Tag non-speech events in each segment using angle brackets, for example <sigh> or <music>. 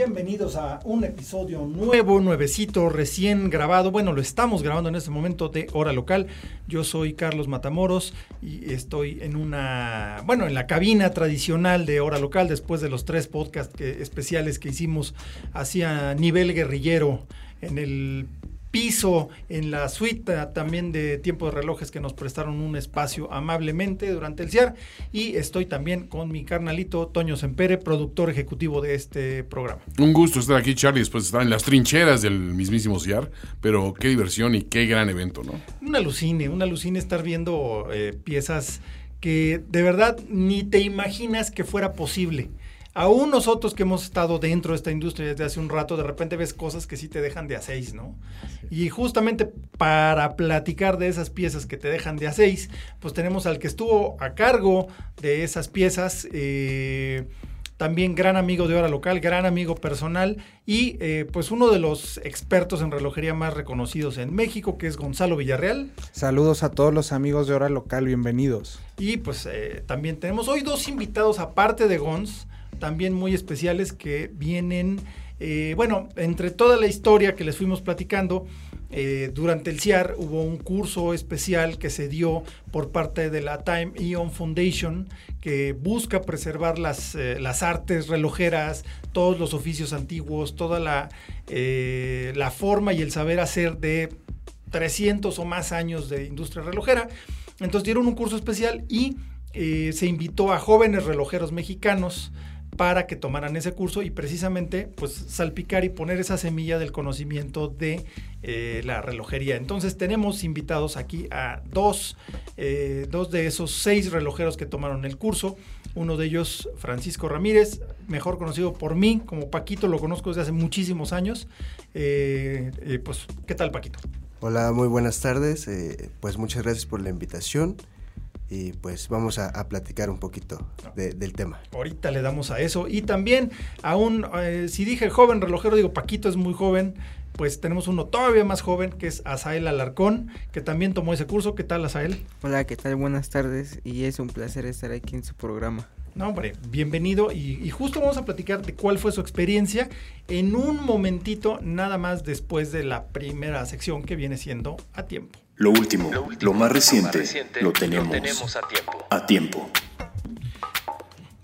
Bienvenidos a un episodio nuevo, nuevecito, recién grabado. Bueno, lo estamos grabando en este momento de Hora Local. Yo soy Carlos Matamoros y estoy en una, bueno, en la cabina tradicional de Hora Local después de los tres podcasts especiales que hicimos hacia nivel guerrillero en el piso en la suite ah, también de tiempo de relojes que nos prestaron un espacio amablemente durante el CIAR y estoy también con mi carnalito Toño Sempere, productor ejecutivo de este programa. Un gusto estar aquí, Charlie, después de estar en las trincheras del mismísimo CIAR, pero qué diversión y qué gran evento, ¿no? Un alucine, un alucine estar viendo eh, piezas que de verdad ni te imaginas que fuera posible. Aún nosotros que hemos estado dentro de esta industria desde hace un rato, de repente ves cosas que sí te dejan de a seis, ¿no? Y justamente para platicar de esas piezas que te dejan de a seis, pues tenemos al que estuvo a cargo de esas piezas, eh, también gran amigo de hora local, gran amigo personal y eh, pues uno de los expertos en relojería más reconocidos en México, que es Gonzalo Villarreal. Saludos a todos los amigos de Hora Local, bienvenidos. Y pues eh, también tenemos hoy dos invitados aparte de Gons, también muy especiales que vienen, eh, bueno, entre toda la historia que les fuimos platicando, eh, durante el CIAR hubo un curso especial que se dio por parte de la Time Ion Foundation que busca preservar las, eh, las artes relojeras, todos los oficios antiguos, toda la, la forma y el saber hacer de 300 o más años de industria relojera. Entonces dieron un curso especial y se invitó a jóvenes relojeros mexicanos para que tomaran ese curso y precisamente pues salpicar y poner esa semilla del conocimiento de eh, la relojería. Entonces tenemos invitados aquí a dos, eh, dos de esos seis relojeros que tomaron el curso. Uno de ellos, Francisco Ramírez, mejor conocido por mí como Paquito, lo conozco desde hace muchísimos años. Eh, pues, ¿qué tal Paquito? Hola, muy buenas tardes. pues muchas gracias por la invitación y pues vamos a, a platicar un poquito de- del tema. Ahorita le damos a eso. Y también a un, eh, si dije joven relojero, digo Paquito es muy joven, pues tenemos uno todavía más joven, que es Asael Alarcón, que también tomó ese curso. ¿Qué tal, Asael? Hola, ¿qué tal? Buenas tardes y es un placer estar aquí en su programa. No, hombre, bienvenido. Y, y justo vamos a platicar de cuál fue su experiencia en un momentito, nada más después de la primera sección que viene siendo a tiempo. Lo último, lo más reciente, lo tenemos, a tiempo. a tiempo.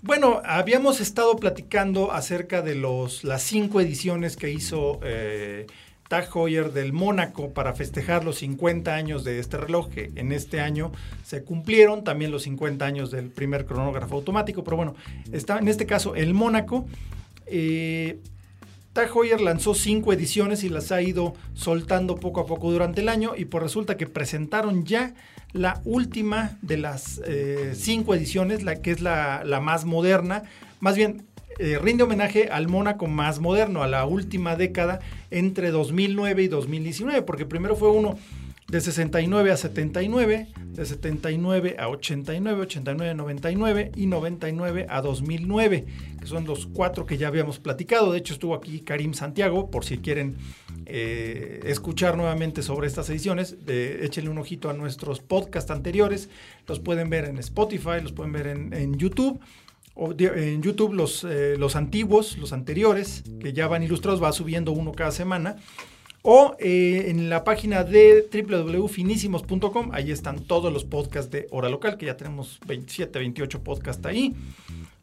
Bueno, habíamos estado platicando acerca de los, las cinco ediciones que hizo eh, Tag Heuer del Mónaco para festejar los 50 años de este reloj, que en este año se cumplieron también los 50 años del primer cronógrafo automático, pero bueno, está en este caso el Mónaco. Eh, Tag lanzó cinco ediciones y las ha ido soltando poco a poco durante el año y pues resulta que presentaron ya la última de las eh, cinco ediciones, la que es la, la más moderna, más bien eh, rinde homenaje al Mónaco más moderno, a la última década entre 2009 y 2019, porque primero fue uno de 69 a 79, de 79 a 89, 89 a 99 y 99 a 2009, que son los cuatro que ya habíamos platicado. De hecho, estuvo aquí Karim Santiago, por si quieren eh, escuchar nuevamente sobre estas ediciones, échenle un ojito a nuestros podcasts anteriores. Los pueden ver en Spotify, los pueden ver en, YouTube. En YouTube los, eh, los antiguos, los anteriores, que ya van ilustrados, va subiendo uno cada semana. O eh, en la página de www.finísimos.com, ahí están todos los podcasts de Hora Local, que ya tenemos 27, 28 podcasts ahí.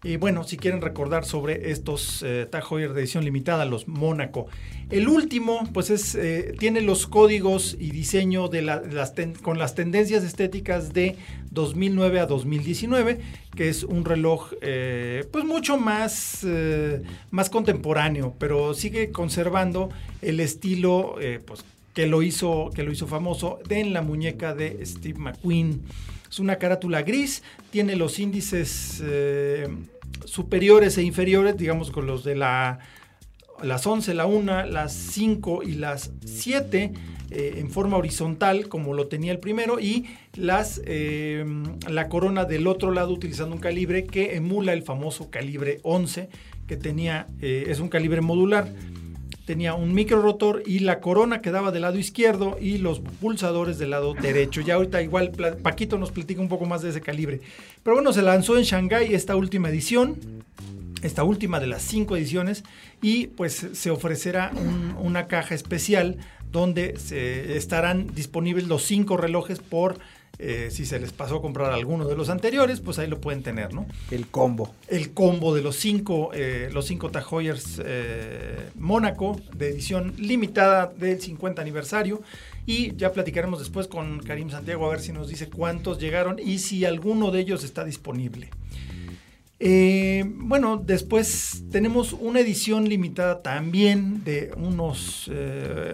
Y bueno, si quieren recordar sobre estos eh, Tag Heuer de edición limitada, los Mónaco. El último, pues es, eh, tiene los códigos y diseño de la- las con las tendencias estéticas de 2009 a 2019, que es un reloj eh, pues mucho más, eh, más contemporáneo, pero sigue conservando el estilo pues, que, lo hizo, que lo hizo famoso en la muñeca de Steve McQueen. Es una carátula gris, tiene los índices eh, superiores e inferiores, digamos con los de la, las 11, la 1, las 5 y las 7 eh, en forma horizontal como lo tenía el primero y las, eh, la corona del otro lado utilizando un calibre que emula el famoso calibre 11 que tenía, es un calibre modular tenía un micro rotor y la corona quedaba del lado izquierdo y los pulsadores del lado derecho. Ya ahorita igual Paquito nos platica un poco más de ese calibre. Pero bueno, se lanzó en Shanghai esta última edición, esta última de las cinco ediciones, y pues se ofrecerá una caja especial donde se estarán disponibles los cinco relojes por eh, si se les pasó a comprar alguno de los anteriores, pues ahí lo pueden tener, ¿no? El combo. El combo de los cinco, eh, los cinco Tag eh, Mónaco de edición limitada del 50 aniversario. Y ya platicaremos después con Karim Santiago a ver si nos dice cuántos llegaron y si alguno de ellos está disponible. bueno, después tenemos una edición limitada también de unos...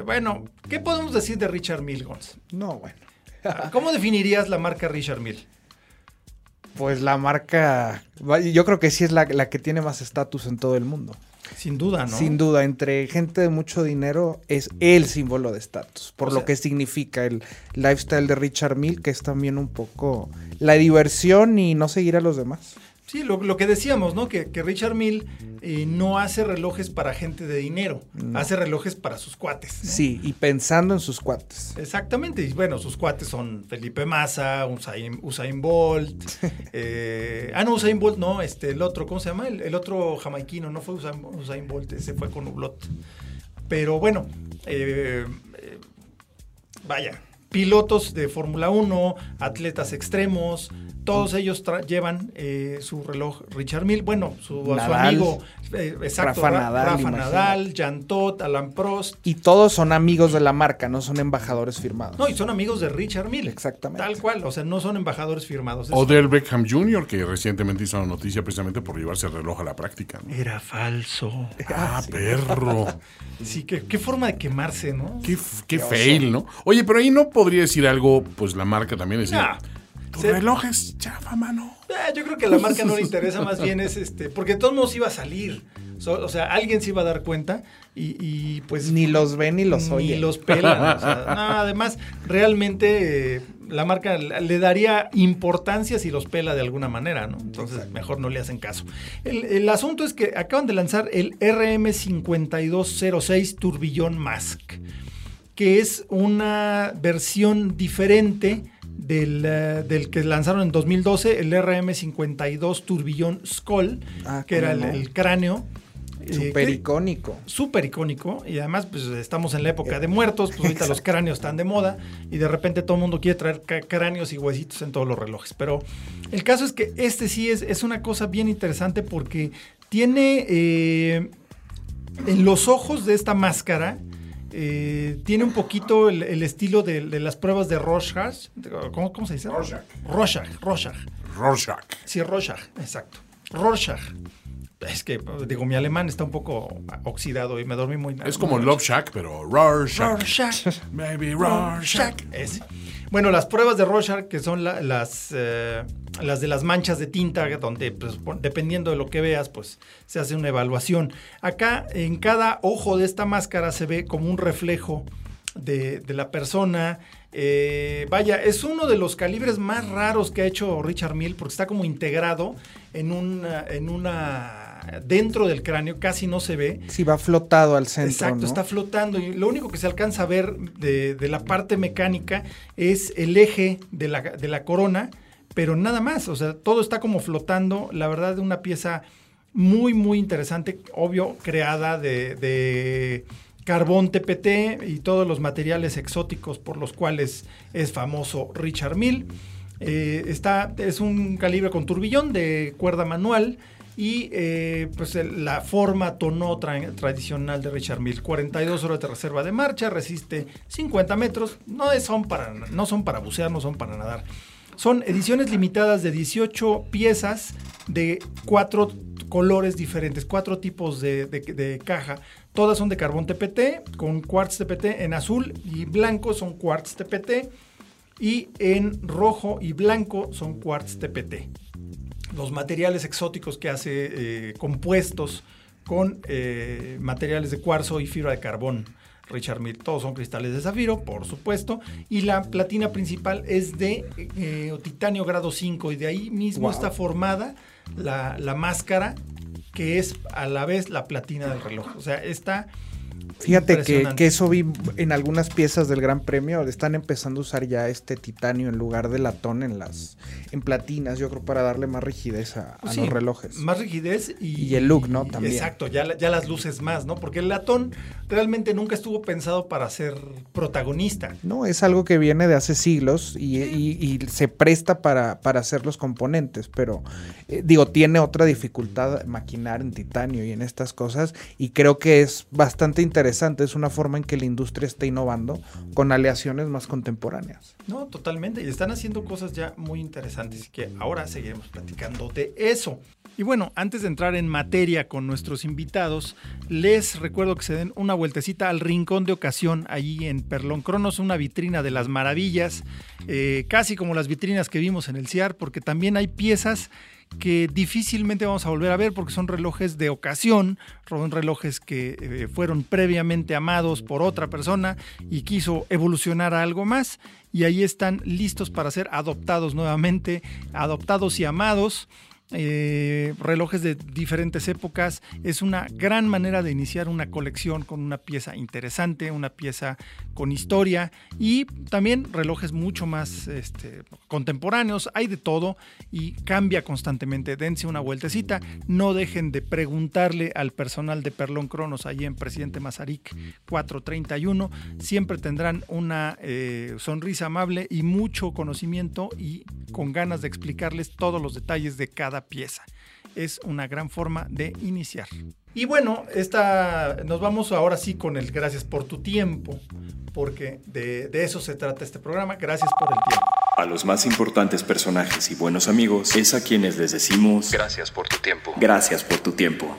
bueno, ¿qué podemos decir de Richard Milgons? No, bueno. <laughs> ¿Cómo definirías la marca Richard Mille? Pues la marca, yo creo que sí es la, que tiene más estatus en todo el mundo. Sin duda, ¿no? Sin duda, entre gente de mucho dinero es el símbolo de estatus, por lo que significa el lifestyle de Richard Mille, que es también un poco la diversión y no seguir a los demás. Sí, lo, que decíamos, ¿no? Que, Richard Mill eh, no hace relojes para gente de dinero, hace relojes para sus cuates. Sí, y pensando en sus cuates. Exactamente, y bueno, sus cuates son Felipe Massa, Usain, Bolt. <laughs> eh, ah, no, Usain Bolt, no, este, el otro, ¿cómo se llama? El, otro jamaiquino, no fue Usain, Bolt, ese fue con Hublot. Pero bueno, eh, vaya, pilotos de Fórmula 1, atletas extremos, todos ellos llevan eh, su reloj Richard Mille, bueno, su, amigo, eh, exacto, Rafa, Nadal, Rafa Nadal, Jan Todt, Alan Prost. Y todos son amigos de la marca, no son embajadores firmados. No, y son amigos de Richard Mille. Exactamente. Tal cual, o sea, no son embajadores firmados. O del Beckham Jr., que recientemente hizo una noticia precisamente por llevarse el reloj a la práctica. Era falso. <laughs> Ah, perro. <laughs> sí, qué, qué, forma de quemarse, ¿no? Qué, qué, fail, ¿no? Oye, pero ahí no podría decir algo, pues la marca también decir... Tu reloj es chafa, mano. Eh, yo creo que a la marca no le interesa, más bien es este, porque todos modos iba a salir. o sea, alguien se iba a dar cuenta y, pues... Ni los ven ni los oyen. Ni los pelan. <laughs> además, realmente eh, la marca le daría importancia si los pela de alguna manera, ¿no? Entonces, mejor no le hacen caso. El, el, asunto es que acaban de lanzar el RM5206 Turbillón Mask, que es una versión diferente eh, del, que lanzaron en 2012, el RM52 Turbillón Skull, ah, que era el, cráneo. Eh, súper icónico. Súper icónico. Y además, pues estamos en la época de muertos, pues ahorita los cráneos están de moda y de repente todo el mundo quiere traer cráneos y huesitos en todos los relojes. Pero el caso es que este sí es, es una cosa bien interesante porque tiene eh, en los ojos de esta máscara eh, tiene un poquito el, estilo de, las pruebas de Rorschach. ¿Cómo, se dice? Rorschach. Rorschach. Rorschach. Rorschach. Sí, Rorschach, exacto. Rorschach. Es que, digo, mi alemán está un poco oxidado y me dormí muy... Es como Love Shack, pero Rorschach. Rorschach. Maybe Rorschach. Ese. Bueno, las pruebas de Rorschach, que son las, eh, las de las manchas de tinta, donde pues, dependiendo de lo que veas, pues se hace una evaluación. Acá, en cada ojo de esta máscara se ve como un reflejo de, la persona. Eh, vaya, es uno de los calibres más raros que ha hecho Richard Mill, porque está como integrado en una, en una dentro del cráneo, casi no se ve. Sí, va flotado al centro. Exacto, está flotando. Y lo único que se alcanza a ver de, la parte mecánica es el eje de la, corona, pero nada más. O sea, todo está como flotando. La verdad, de una pieza muy, muy interesante, obvio, creada de, carbón TPT y todos los materiales exóticos por los cuales es famoso Richard Mill. Eh, está, es un calibre con turbillón de cuerda manual y eh, pues la forma tono tradicional de Richard Mille. 42 horas de reserva de marcha, resiste 50 metros, no son, para, no son para bucear, no son para nadar. Son ediciones limitadas de 18 piezas de cuatro colores diferentes, cuatro tipos de, de, caja. Todas son de carbón TPT, con quartz TPT en azul y blanco son quartz TPT y en rojo y blanco son quartz TPT. Los materiales exóticos que hace eh, compuestos con eh, materiales de cuarzo y fibra de carbón. Richard Mille, todos son cristales de zafiro, por supuesto, y la platina principal es de eh, titanio grado 5 y de ahí mismo está formada la, la máscara que es a la vez la platina del reloj. O sea, está Fíjate que, que, eso vi en algunas piezas del Gran Premio, están empezando a usar ya este titanio en lugar de latón en las en platinas, yo creo para darle más rigidez a, los relojes. Más rigidez y, y, el look, ¿no? También. Exacto, ya, ya las luces más, ¿no? Porque el latón realmente nunca estuvo pensado para ser protagonista. No, es algo que viene de hace siglos y, y se presta para, para, hacer los componentes, pero eh, digo, tiene otra dificultad maquinar en titanio y en estas cosas y creo que es bastante interesante interesante, es una forma en que la industria está innovando con aleaciones más contemporáneas. No, totalmente, y están haciendo cosas ya muy interesantes que ahora seguiremos platicando de eso. Y bueno, antes de entrar en materia con nuestros invitados, les recuerdo que se den una vueltecita al Rincón de Ocasión, allí en Perlón Cronos, una vitrina de las maravillas, eh, casi como las vitrinas que vimos en el CIAR, porque también hay piezas que difícilmente vamos a volver a ver porque son relojes de ocasión, son relojes que eh, fueron previamente amados por otra persona y quiso evolucionar a algo más. Y ahí están listos para ser adoptados nuevamente, adoptados y amados eh, relojes de diferentes épocas. Es una gran manera de iniciar una colección con una pieza interesante, una pieza con historia y también relojes mucho más este, contemporáneos. Hay de todo y cambia constantemente. Dense una vueltecita. No dejen de preguntarle al personal de Perlón Cronos allí en Presidente Mazarik 431. Siempre tendrán una eh, sonrisa amable y mucho conocimiento y con ganas de explicarles todos los detalles de cada pieza. Es una gran forma de iniciar. Y bueno, esta, nos vamos ahora sí con el gracias por tu tiempo, porque de, de eso se trata este programa. Gracias por el tiempo. A los más importantes personajes y buenos amigos es a quienes les decimos gracias por tu tiempo. Gracias por tu tiempo.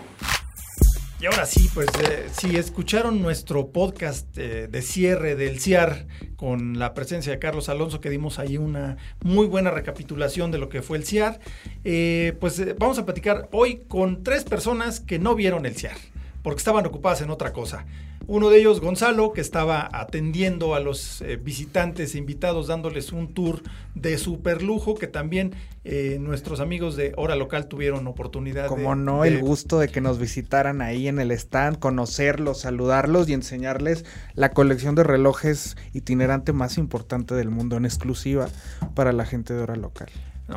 Y ahora sí, pues eh, si escucharon nuestro podcast eh, de cierre del CIAR con la presencia de Carlos Alonso, que dimos ahí una muy buena recapitulación de lo que fue el CIAR, eh, pues vamos a platicar hoy con tres personas que no vieron el CIAR, porque estaban ocupadas en otra cosa. Uno de ellos, Gonzalo, que estaba atendiendo a los eh, visitantes e invitados, dándoles un tour de super lujo, que también eh, nuestros amigos de Hora Local tuvieron oportunidad Como no, el gusto de que nos visitaran ahí en el stand, conocerlos, saludarlos y enseñarles la colección de relojes itinerante más importante del mundo en exclusiva para la gente de Hora Local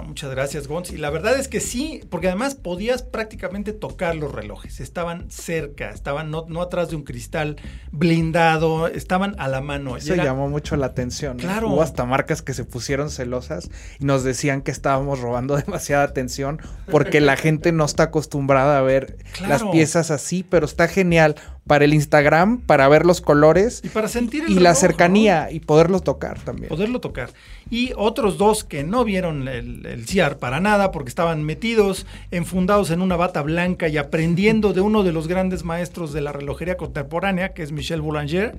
muchas gracias, Gonz. Y la verdad es que sí, porque además podías prácticamente tocar los relojes. Estaban cerca, estaban no, atrás de un cristal blindado, estaban a la mano. Eso llamó mucho la atención. Claro. Hubo hasta marcas que se pusieron celosas y nos decían que estábamos robando <laughs> demasiada atención porque la gente no está acostumbrada a ver las piezas así, pero está genial para el Instagram, para ver los colores y para sentir y la cercanía y poderlo tocar también. Poderlo tocar. Y otros dos que no vieron el, el CIAR para nada porque estaban metidos, enfundados en una bata blanca y aprendiendo de uno de los grandes maestros de la relojería contemporánea, que es Michel Boulanger,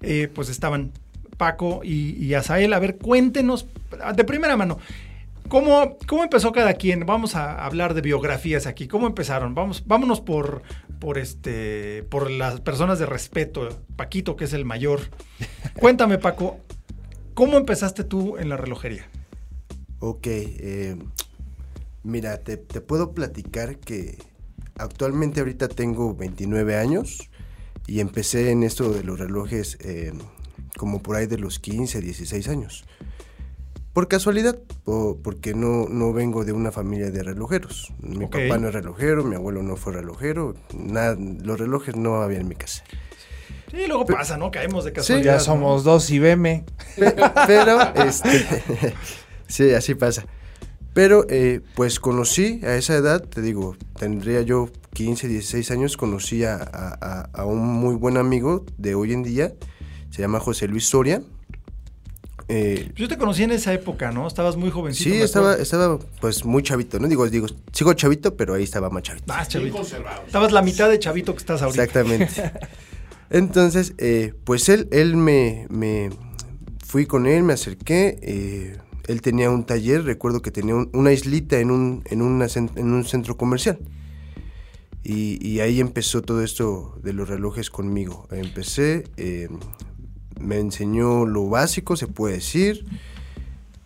eh, pues estaban Paco y, y Azael. A ver, cuéntenos de primera mano. ¿Cómo, ¿Cómo, empezó cada quien? Vamos a hablar de biografías aquí. ¿Cómo empezaron? Vamos, vámonos por, por, este, por las personas de respeto. Paquito, que es el mayor. <laughs> Cuéntame, Paco, ¿cómo empezaste tú en la relojería? Ok, eh, mira, te, puedo platicar que actualmente ahorita tengo 29 años y empecé en esto de los relojes eh, como por ahí de los 15, 16 años. Por casualidad, porque no, no vengo de una familia de relojeros. Mi papá no es relojero, mi abuelo no fue relojero, nada, los relojes no había en mi casa. Sí, luego pasa, ¿no? Caemos de casualidad. ya somos dos y veme. Pero, este, <laughs> sí, así pasa. Pero, eh, pues conocí a esa edad, te digo, tendría yo 15, 16 años, conocí a, a un muy buen amigo de hoy en día, se llama José Luis Soria eh, yo te conocí en esa época, ¿no? Estabas muy jovencito. Sí, estaba, estaba pues muy chavito, ¿no? Digo, digo, sigo chavito, pero ahí estaba más chavito. Más chavito. Estabas la mitad de chavito que estás ahorita. Exactamente. <laughs> Entonces, eh, pues él, él me, me, fui con él, me acerqué. Eh, él tenía un taller, recuerdo que tenía una islita en un, en, en un centro comercial. Y, ahí empezó todo esto de los relojes conmigo. Empecé, eh, me enseñó lo básico, se puede decir.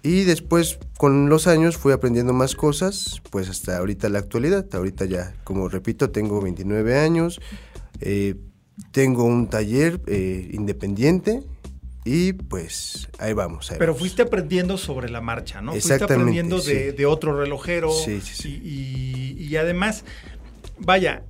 Y después, con los años, fui aprendiendo más cosas, pues hasta ahorita la actualidad. Ahorita ya, como repito, tengo 29 años, eh, tengo un taller eh, independiente y pues ahí vamos. Pero fuiste aprendiendo sobre la marcha, ¿no? Fuiste aprendiendo de, otro relojero. Sí, sí, sí. Y, y, además, vaya,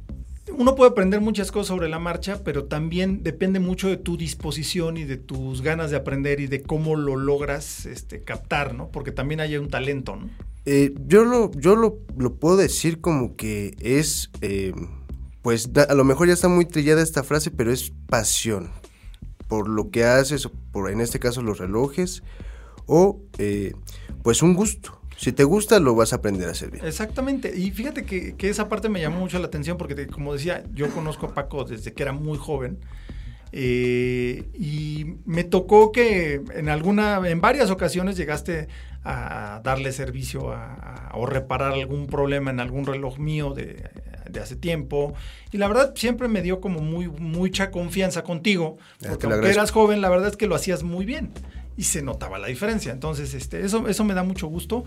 uno puede aprender muchas cosas sobre la marcha, pero también depende mucho de tu disposición y de tus ganas de aprender y de cómo lo logras este, captar, ¿no? Porque también hay un talento, ¿no? Eh, yo lo, yo lo, lo, puedo decir como que es, eh, pues a lo mejor ya está muy trillada esta frase, pero es pasión por lo que haces, por en este caso los relojes, o eh, pues un gusto. Si te gusta, lo vas a aprender a hacer bien. Exactamente. Y fíjate que, esa parte me llamó mucho la atención porque, como decía, yo conozco a Paco desde que era muy joven. Eh, y me tocó que en alguna, en varias ocasiones llegaste a darle servicio o reparar algún problema en algún reloj mío de, de hace tiempo. Y la verdad siempre me dio como muy, mucha confianza contigo, porque aunque eras joven, la verdad es que lo hacías muy bien y se notaba la diferencia. Entonces, este, eso, eso me da mucho gusto.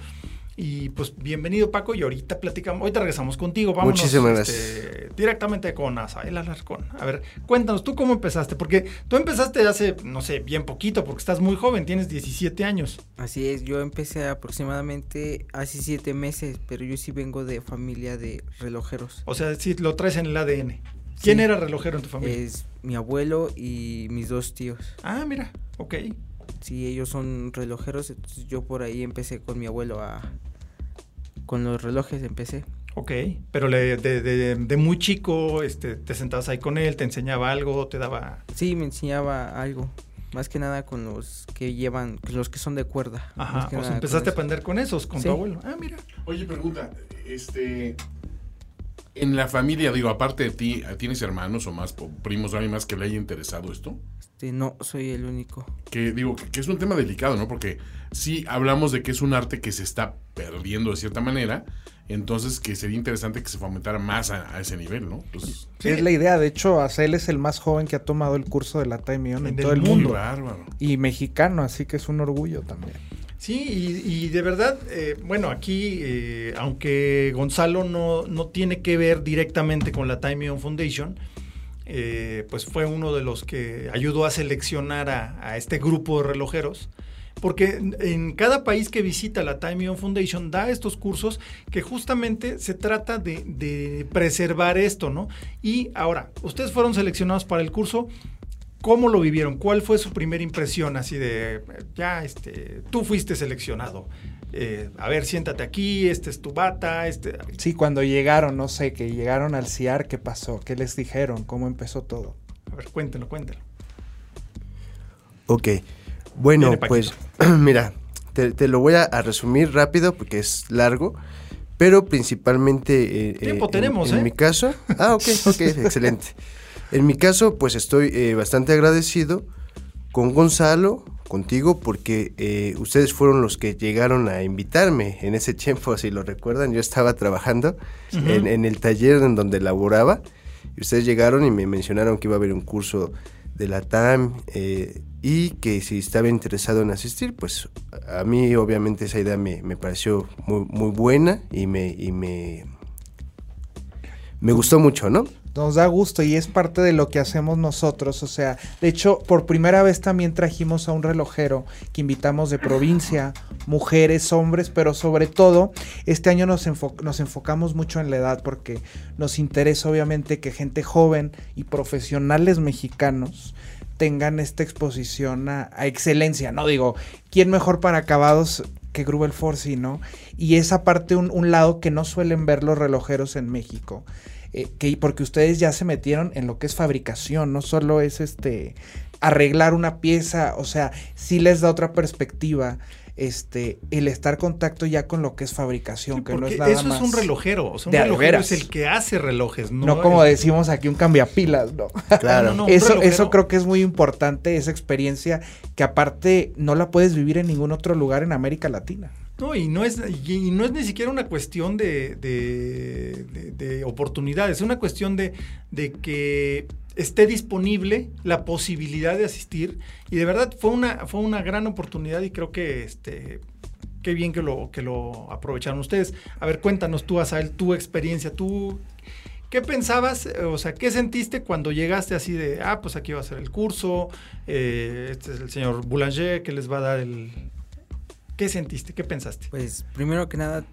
Y pues bienvenido Paco y ahorita platicamos, ahorita regresamos contigo, vamos este, directamente con Asael Alarcón. A ver, cuéntanos, ¿tú cómo empezaste? Porque tú empezaste hace, no sé, bien poquito, porque estás muy joven, tienes 17 años. Así es, yo empecé aproximadamente hace 7 meses, pero yo sí vengo de familia de relojeros. O sea, sí, lo traes en el ADN. ¿Quién era relojero en tu familia? Es mi abuelo y mis dos tíos. Ah, mira, ok si ellos son relojeros, yo por ahí empecé con mi abuelo a... Con los relojes empecé. Ok, pero de, de, de, muy chico este, te sentabas ahí con él, te enseñaba algo, te daba... Sí, me enseñaba algo. Más que nada con los que llevan, los que son de cuerda. Ajá, pues empezaste a aprender con esos, con tu abuelo. Ah, mira. Oye, pregunta, este, en la familia, digo, aparte de ti, ¿tienes hermanos o más primos o alguien más que le haya interesado esto? Este, no, soy el único. Que digo, que, es un tema delicado, ¿no? Porque sí hablamos de que es un arte que se está perdiendo de cierta manera, entonces que sería interesante que se fomentara más a, ese nivel, ¿no? Pues, Es la idea, de hecho, Acel es el más joven que ha tomado el curso de la Time en, todo el mundo. Y mexicano, así que es un orgullo también. Sí, y, de verdad, eh, bueno, aquí, eh, aunque Gonzalo no, no, tiene que ver directamente con la Time On Foundation, eh, pues fue uno de los que ayudó a seleccionar a, este grupo de relojeros. Porque en cada país que visita la Time On Foundation da estos cursos que justamente se trata de, de preservar esto, ¿no? Y ahora, ustedes fueron seleccionados para el curso. ¿Cómo lo vivieron? ¿Cuál fue su primera impresión así de, ya, este, tú fuiste seleccionado? Eh, a ver, siéntate aquí, este es tu bata, este... Sí, cuando llegaron, no sé, que llegaron al CIAR, ¿qué pasó? ¿Qué les dijeron? ¿Cómo empezó todo? A ver, cuéntenlo, cuéntenlo. Ok, bueno, pues <clears throat> mira, te, lo voy a, resumir rápido porque es largo, pero principalmente... Eh, Tiempo tenemos, en, ¿eh? mi caso... Ah, ok, ok, <laughs> excelente. En mi caso, pues estoy eh, bastante agradecido con Gonzalo, contigo, porque eh, ustedes fueron los que llegaron a invitarme en ese tiempo, <laughs> si lo recuerdan. Yo estaba trabajando en, el taller en donde laboraba y ustedes llegaron y me mencionaron que iba a haber un curso de la TAM eh, y que si estaba interesado en asistir, pues a mí obviamente esa idea me, me pareció muy, muy buena y me, y me, me gustó mucho, ¿no? Nos da gusto y es parte de lo que hacemos nosotros. O sea, de hecho, por primera vez también trajimos a un relojero que invitamos de provincia, mujeres, hombres, pero sobre todo este año nos, nos enfocamos mucho en la edad porque nos interesa obviamente que gente joven y profesionales mexicanos tengan esta exposición a, excelencia, ¿no? Digo, ¿quién mejor para acabados que Grubel Forci, ¿no? Y esa parte, un, un lado que no suelen ver los relojeros en México eh, que, porque ustedes ya se metieron en lo que es fabricación, no solo es este arreglar una pieza, o sea, sí les da otra perspectiva este, el estar contacto ya con lo que es fabricación, que no es nada eso más. es un relojero. O sea, un de relojero veras. es el que hace relojes, ¿no? No como El- decimos aquí un cambiapilas, ¿no? <laughs> Claro. No, no, Eso, eso creo que es muy importante, esa experiencia que aparte no la puedes vivir en ningún otro lugar en América Latina. No, y no es, y, no es ni siquiera una cuestión de, de, de- de oportunidades, es una cuestión de, que esté disponible la posibilidad de asistir. Y de verdad fue una, fue una gran oportunidad y creo que este. Qué bien que lo, que lo aprovecharon ustedes. A ver, cuéntanos tú, Asael, tu experiencia. ¿Tú qué pensabas? O sea, ¿qué sentiste cuando llegaste así de, ah, pues aquí va a ser el curso, eh, este es el señor Boulanger que les va a dar el... ¿Qué sentiste? ¿Qué pensaste? Pues primero que nada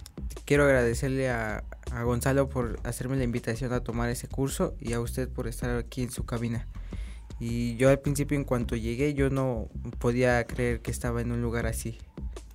quiero agradecerle a, a Gonzalo por hacerme la invitación a tomar ese curso y a usted por estar aquí en su cabina. Y yo al principio en cuanto llegué yo no podía creer que estaba en un lugar así.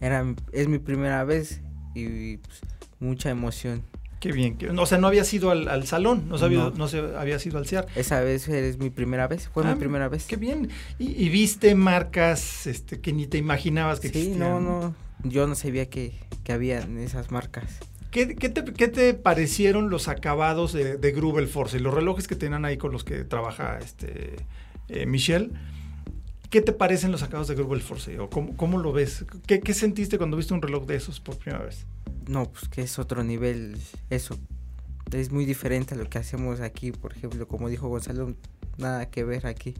Era es mi primera vez y pues, mucha emoción. Qué bien. que- o sea, no había sido al, al salón, no, se había, No. no se había sido al CIAR. Esa vez es mi primera vez, fue Ah, mi primera vez. Qué bien. Y, y viste marcas este, que ni te imaginabas que Sí, existían. no, no, yo no sabía que, que había esas marcas. ¿Qué, qué te, qué te parecieron los acabados de, de Grubel Force? Los relojes que tenían ahí con los que trabaja este eh, Michelle. ¿Qué te parecen los acabados de Grubel Force? ¿O cómo, cómo lo ves? ¿Qué, ¿Qué sentiste cuando viste un reloj de esos por primera vez? No, pues que es otro nivel, eso. Es muy diferente a lo que hacemos aquí, por ejemplo, como dijo Gonzalo, nada que ver aquí.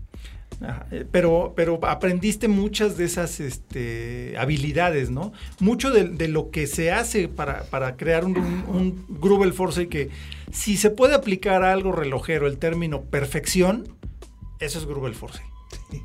Ajá, eh, Pero, pero aprendiste muchas de esas este, habilidades, ¿no? Mucho de, de lo que se hace para, para crear un, un, un Grubel Force que si se puede aplicar a algo relojero el término perfección, eso es Grubel Force.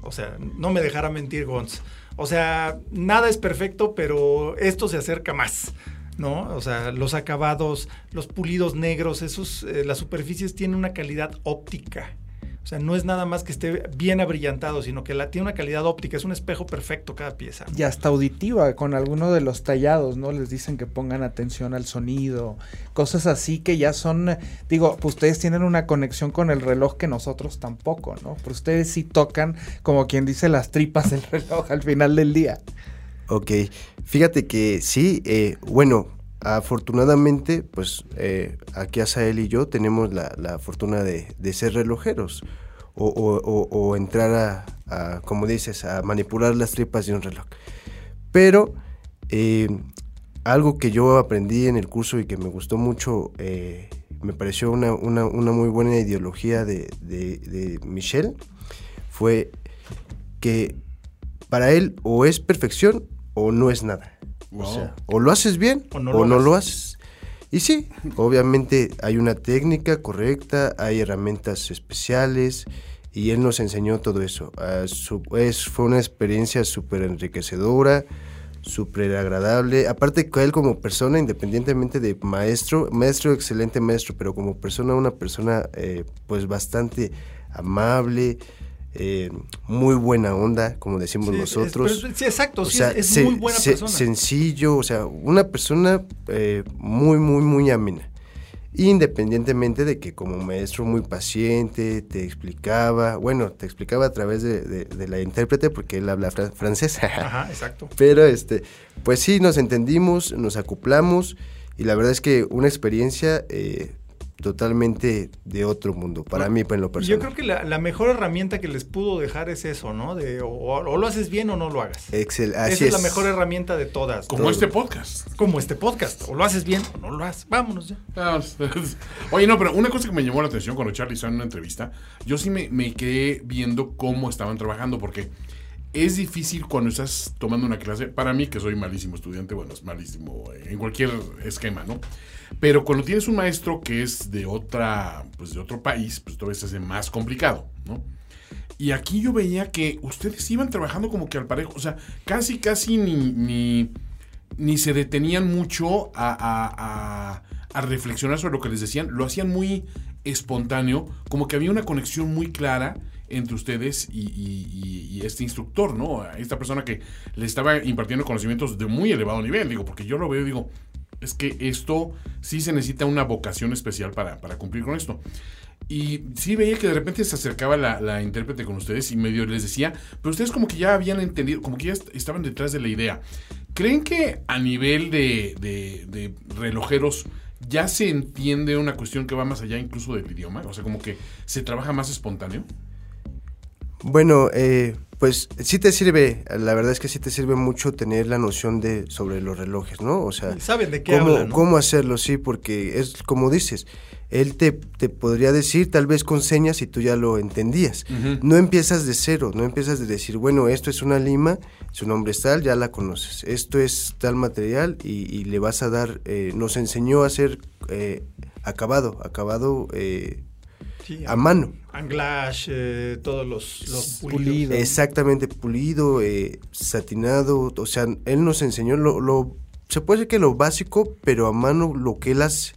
O sea, no me dejara mentir Gonz. O sea, nada es perfecto, pero esto se acerca más. ¿No? O sea, los acabados, los pulidos negros, esos, eh, las superficies tienen una calidad óptica. O sea, no es nada más que esté bien abrillantado, sino que la tiene una calidad óptica, es un espejo perfecto cada pieza. Y hasta auditiva, con alguno de los tallados, ¿no? Les dicen que pongan atención al sonido, cosas así que ya son, digo, pues ustedes tienen una conexión con el reloj que nosotros tampoco, ¿no? Pero ustedes sí tocan, como quien dice, las tripas del <laughs> reloj al final del día. Ok, fíjate que sí, eh, bueno, afortunadamente, pues eh, aquí Asael y yo tenemos la, la fortuna de, de ser relojeros o, o- o- o entrar a, como dices, a manipular las tripas de un reloj. Pero eh, algo que yo aprendí en el curso y que me gustó mucho, eh, me pareció una, una- una muy buena ideología de, de, de Michel, fue que para él o es perfección o no es nada. Wow. O sea, o lo haces bien O o no no, lo lo, haces. Y sí, obviamente hay una técnica correcta, hay herramientas especiales y él nos enseñó todo eso. Ah, su- es, fue una experiencia súper enriquecedora, súper agradable. Aparte que él como persona, independientemente de maestro, maestro, excelente maestro, pero como persona, una persona eh, pues bastante amable, eh, muy buena onda, como decimos Sí, nosotros. sí, exacto, O sí, sea, es, muy buena persona. Sencillo, o sea, una persona eh, muy, muy, muy amena. Independientemente de que como maestro muy paciente, te explicaba, bueno, te explicaba a través de, de- de la intérprete porque él habla fra- francés. <laughs> Ajá, exacto. Pero este, pues sí, nos entendimos, nos acoplamos y la verdad es que una experiencia eh, totalmente de otro mundo, para mí, en lo Yo personal. creo que la, la mejor herramienta que les pudo dejar es eso, ¿no? De o, o lo haces bien o no lo hagas. Excel, así Esa es, la mejor herramienta de todas. Como Todo. este podcast. Como este podcast. O lo haces bien o no lo haces. Vámonos ya. Ah, <laughs> Oye, no, pero una cosa que me llamó la atención cuando Charlie hizo en una entrevista, yo sí me, me quedé viendo cómo estaban trabajando, porque es difícil cuando estás tomando una clase, para mí que soy malísimo estudiante, bueno, es malísimo en cualquier esquema, ¿no? Pero cuando tienes un maestro que es de otra, pues de otro país, pues todavía se hace más complicado, ¿no? Y aquí yo veía que ustedes iban trabajando como que al parejo, o sea, casi, casi ni, ni, se detenían mucho a- a reflexionar sobre lo que les decían, lo hacían muy espontáneo, como que había una conexión muy clara entre ustedes y, este instructor, ¿no? Esta persona que le estaba impartiendo conocimientos de muy elevado nivel, digo, porque yo lo veo y digo, es que esto sí se necesita una vocación especial para, cumplir con esto. Y sí veía que de repente se acercaba la, intérprete con ustedes y medio les decía, pero ustedes como que ya habían entendido, como que ya est- estaban detrás de la idea. ¿Creen que a nivel de relojeros ya se entiende una cuestión que va más allá incluso del idioma? O sea, como que se trabaja más espontáneo. Bueno, eh, pues sí te sirve, la verdad es que sí te sirve mucho tener la noción de sobre los relojes, ¿no? O sea, Saben de qué cómo, hablan, ¿no? cómo hacerlo, sí, porque es como dices, él te, te podría decir tal vez con señas y tú ya lo entendías. No empiezas de cero, no empiezas de decir, bueno, esto es una lima, su nombre es tal, ya la conoces. Esto es tal material y, y le vas a dar, eh, nos enseñó a hacer eh, acabado, acabado eh, Sí, a mano. Anglash, eh, todos los, los pulidos. Pulido. Exactamente, pulido, eh, satinado, o sea, él nos enseñó lo, lo, se puede decir que lo básico, pero a mano lo que él hace.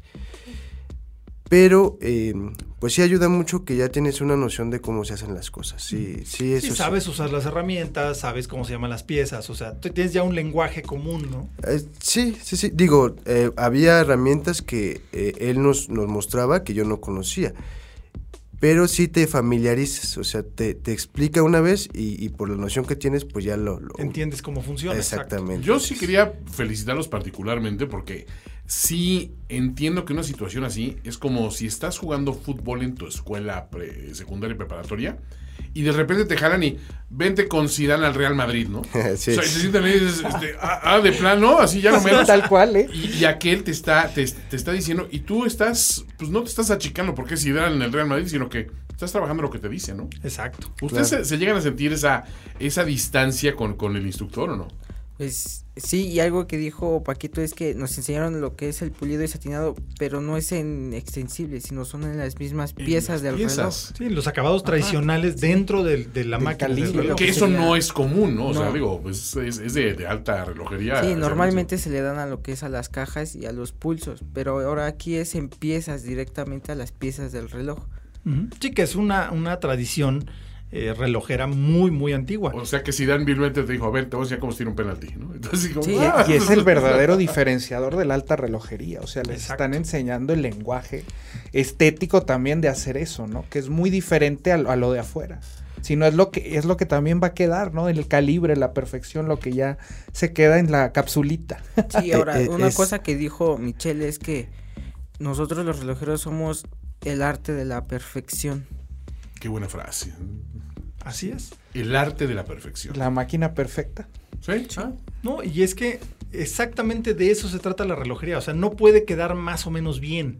Pero, eh, pues sí ayuda mucho que ya tienes una noción de cómo se hacen las cosas. Sí, sí, eso Sí, sí. sabes usar las herramientas, sabes cómo se llaman las piezas, o sea, tú tienes ya un lenguaje común, ¿no? Eh, sí, sí, sí. Digo, eh, había herramientas que él nos, nos mostraba que yo no conocía. Pero sí te familiarizas, o sea, te, te explica una vez y, y por la noción que tienes, pues ya lo... lo- Entiendes cómo funciona. exacto. Exactamente. Yo sí quería felicitarlos particularmente porque sí entiendo que una situación así es como si estás jugando fútbol en tu escuela pre- secundaria y preparatoria y de repente te jalan y vente con Zidane al Real Madrid, ¿no? Sí. <laughs> O sea, y se sientan ahí y dices, este, ah, ah, de plano, así ya no menos. <laughs> Tal cual, ¿eh? Y, y aquel te está, te, te está diciendo, y tú estás, pues no te estás achicando porque es Zidane en el Real Madrid, sino que estás trabajando lo que te dice, ¿no? Exacto. ¿Ustedes Claro. se, se llegan a sentir esa, esa distancia con, con el instructor o no? Pues sí, y algo que dijo Paquito es que nos enseñaron lo que es el pulido y satinado, pero no es en extensible, sino son en las mismas En piezas las del piezas. Sí, los acabados tradicionales dentro del- de la Del máquina. del reloj. Que eso sería- no es común, ¿no? O sea, digo, pues es, es de, de alta relojería. reloj. Sí, normalmente se le dan a lo que es a las cajas y a los pulsos, pero ahora aquí es en piezas directamente a las piezas del reloj. Sí, que es una, una tradición eh, relojera muy, muy antigua. O sea que si Dan vilmente te dijo, a ver, te voy a enseñar cómo se tira un penalti, ¿no? Entonces, como, Sí, ¡ah! Y es el verdadero <laughs> diferenciador de la alta relojería. O sea, les Exacto. están enseñando el lenguaje estético también de hacer eso, ¿no? Que es muy diferente a, lo- a lo de afuera. Sino es lo que es lo que también va a quedar, ¿no? El calibre, la perfección, lo que ya se queda en la capsulita. Sí, <laughs> ahora, Eh, eh, una es- cosa que dijo Michelle es que nosotros los relojeros somos el arte de la perfección. Qué buena frase. Así es. El arte de la perfección. La máquina perfecta. ¿Sí? Ah, No, y es que exactamente de eso se trata la relojería. O sea, no puede quedar más o menos bien.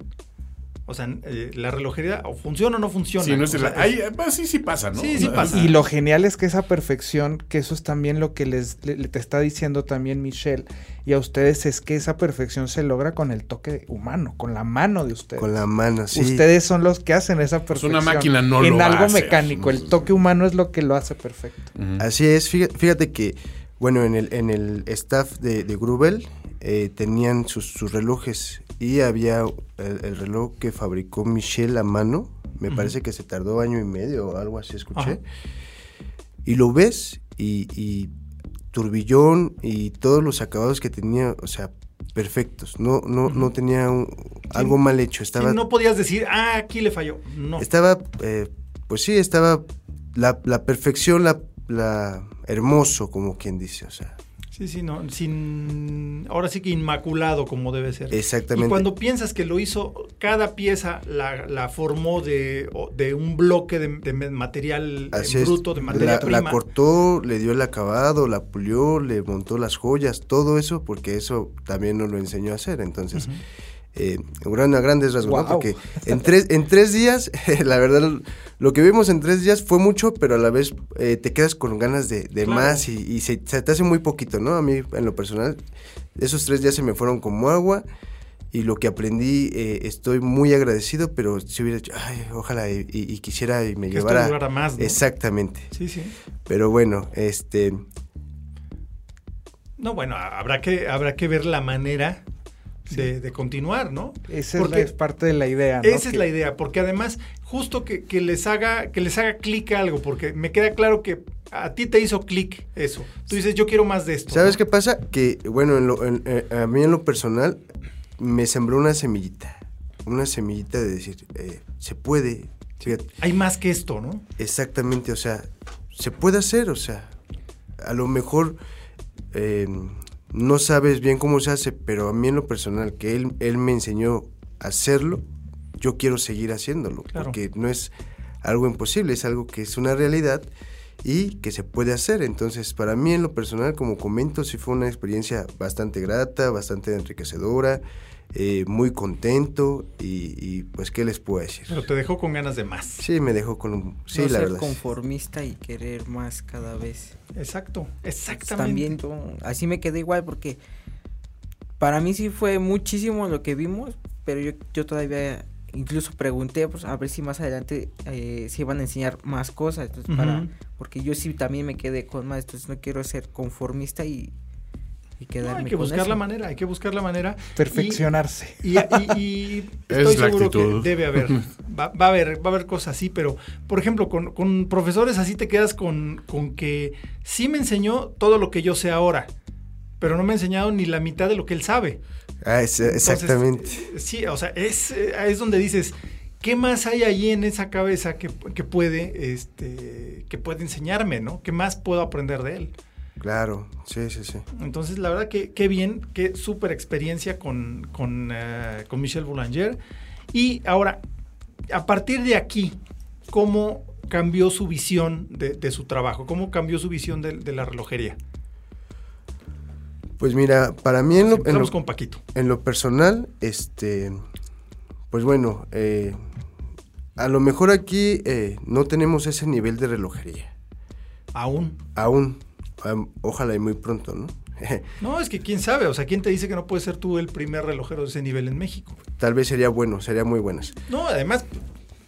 O sea, eh, la relojería o funciona o no funciona. Sí, no es O sea, ahí, pues, sí, sí pasa, ¿no? Sí, sí pasa. Y lo genial es que esa perfección, que eso es también lo que les le- le te está diciendo también Michelle y a ustedes es que esa perfección se logra con el toque humano, con la mano de ustedes. Con la mano, sí. Ustedes son los que hacen esa Pues perfección. una máquina no en lo algo hace. mecánico, el toque humano es lo que lo hace perfecto. Así es, fíjate, fíjate que, bueno, en el, en el staff de, de Grubel eh, tenían sus, sus relojes y había el, el reloj que fabricó Michel a mano, me parece que se tardó año y medio o algo así, escuché. Ajá. Y lo ves y, y turbillón y todos los acabados que tenía, o sea, perfectos, no, no, no tenía un- algo mal hecho, sí, estaba... no podías decir, ah, aquí le falló. No. Estaba, eh, pues sí, estaba la, la perfección, la, la hermoso, como quien dice, o sea, Sí, sí, no. Sin. Ahora sí que inmaculado como debe ser. exactamente. Y cuando piensas que lo hizo, cada pieza la, la formó de, de un bloque de, de material eh, Así es, bruto, de materia la, prima. la cortó, le dio el acabado, la pulió, le montó las joyas, todo eso, porque eso también nos lo enseñó a hacer. Entonces. Eh, a grandes rasgos, ¿no? Porque en tres, en tres días, <laughs> la verdad, lo que vimos en tres días fue mucho, pero a la vez eh, te quedas con ganas de, de Claro. más y, y se, se te hace muy poquito, ¿no? A mí, en lo personal, esos tres días se me fueron como agua. Y lo que aprendí, eh, estoy muy agradecido, pero si hubiera dicho, ay, ojalá y, y- y quisiera y me Que llevara. más, ¿no? Exactamente. Sí, sí. Pero bueno, este, No, bueno, habrá que, habrá que ver la manera de, de continuar, ¿no? Esa es, Porque- la- es parte de la idea. ¿no? Esa es la idea, porque además, justo que, que les haga, que les haga clic algo, porque me queda claro que a ti te hizo clic eso. Tú dices, yo quiero más de esto. ¿sabes ¿no? qué pasa? Que, bueno, en lo- en- eh, a mí en lo personal me sembró una semillita. Una semillita de decir, eh, se puede. Fíjate, Hay más que esto, ¿no? exactamente, o sea, se puede hacer, o sea, a lo mejor eh, no sabes bien cómo se hace, pero a mí en lo personal, que él, él me enseñó a hacerlo, yo quiero seguir haciéndolo, porque no es algo imposible, es algo que es una realidad y que se puede hacer. Entonces, para mí en lo personal, como comento, sí fue una experiencia bastante grata, bastante enriquecedora, eh, muy contento y, pues, ¿qué les puedo decir? Pero te dejó con ganas de más. Sí, me dejó con... Sí, no la ser verdad. conformista y querer más cada vez. Exacto, exactamente. También así me quedé igual porque para mí sí fue muchísimo lo que vimos, pero yo, yo todavía incluso pregunté pues, a ver si más adelante eh, se iban a enseñar más cosas, entonces, para, porque yo sí también me quedé con más, entonces no quiero ser conformista y, y No, hay que con buscar eso. la manera, hay que buscar la manera. Perfeccionarse. Y, y- y- y <laughs> Es estoy la seguro actitud. que debe haber, va, va a haber, va a haber cosas así, pero por ejemplo, con, con profesores así te quedas con, con que sí me enseñó todo lo que yo sé ahora, pero no me ha enseñado ni la mitad de lo que él sabe. Ah, es- exactamente. sí, o sea, es, es donde dices, ¿qué más hay allí en esa cabeza que, que puede, este, que puede enseñarme, ¿no? ¿Qué más puedo aprender de él? Claro, sí, sí, sí. Entonces, la verdad que qué bien, qué súper experiencia con, con, eh, con Michel Boulanger. Y ahora, a partir de aquí, ¿cómo cambió su visión de, de su trabajo? ¿Cómo cambió su visión de, de la relojería? Pues mira, para mí en lo, en Empezamos lo- con Paquito. en lo personal, este, pues bueno, eh, a lo mejor aquí eh, no tenemos ese nivel de relojería. Aún. Aún, ojalá y muy pronto, ¿no? <laughs> No, es que quién sabe, o sea, ¿quién te dice que no puedes ser tú el primer relojero de ese nivel en México? Tal vez sería bueno, sería muy buenas. No, además,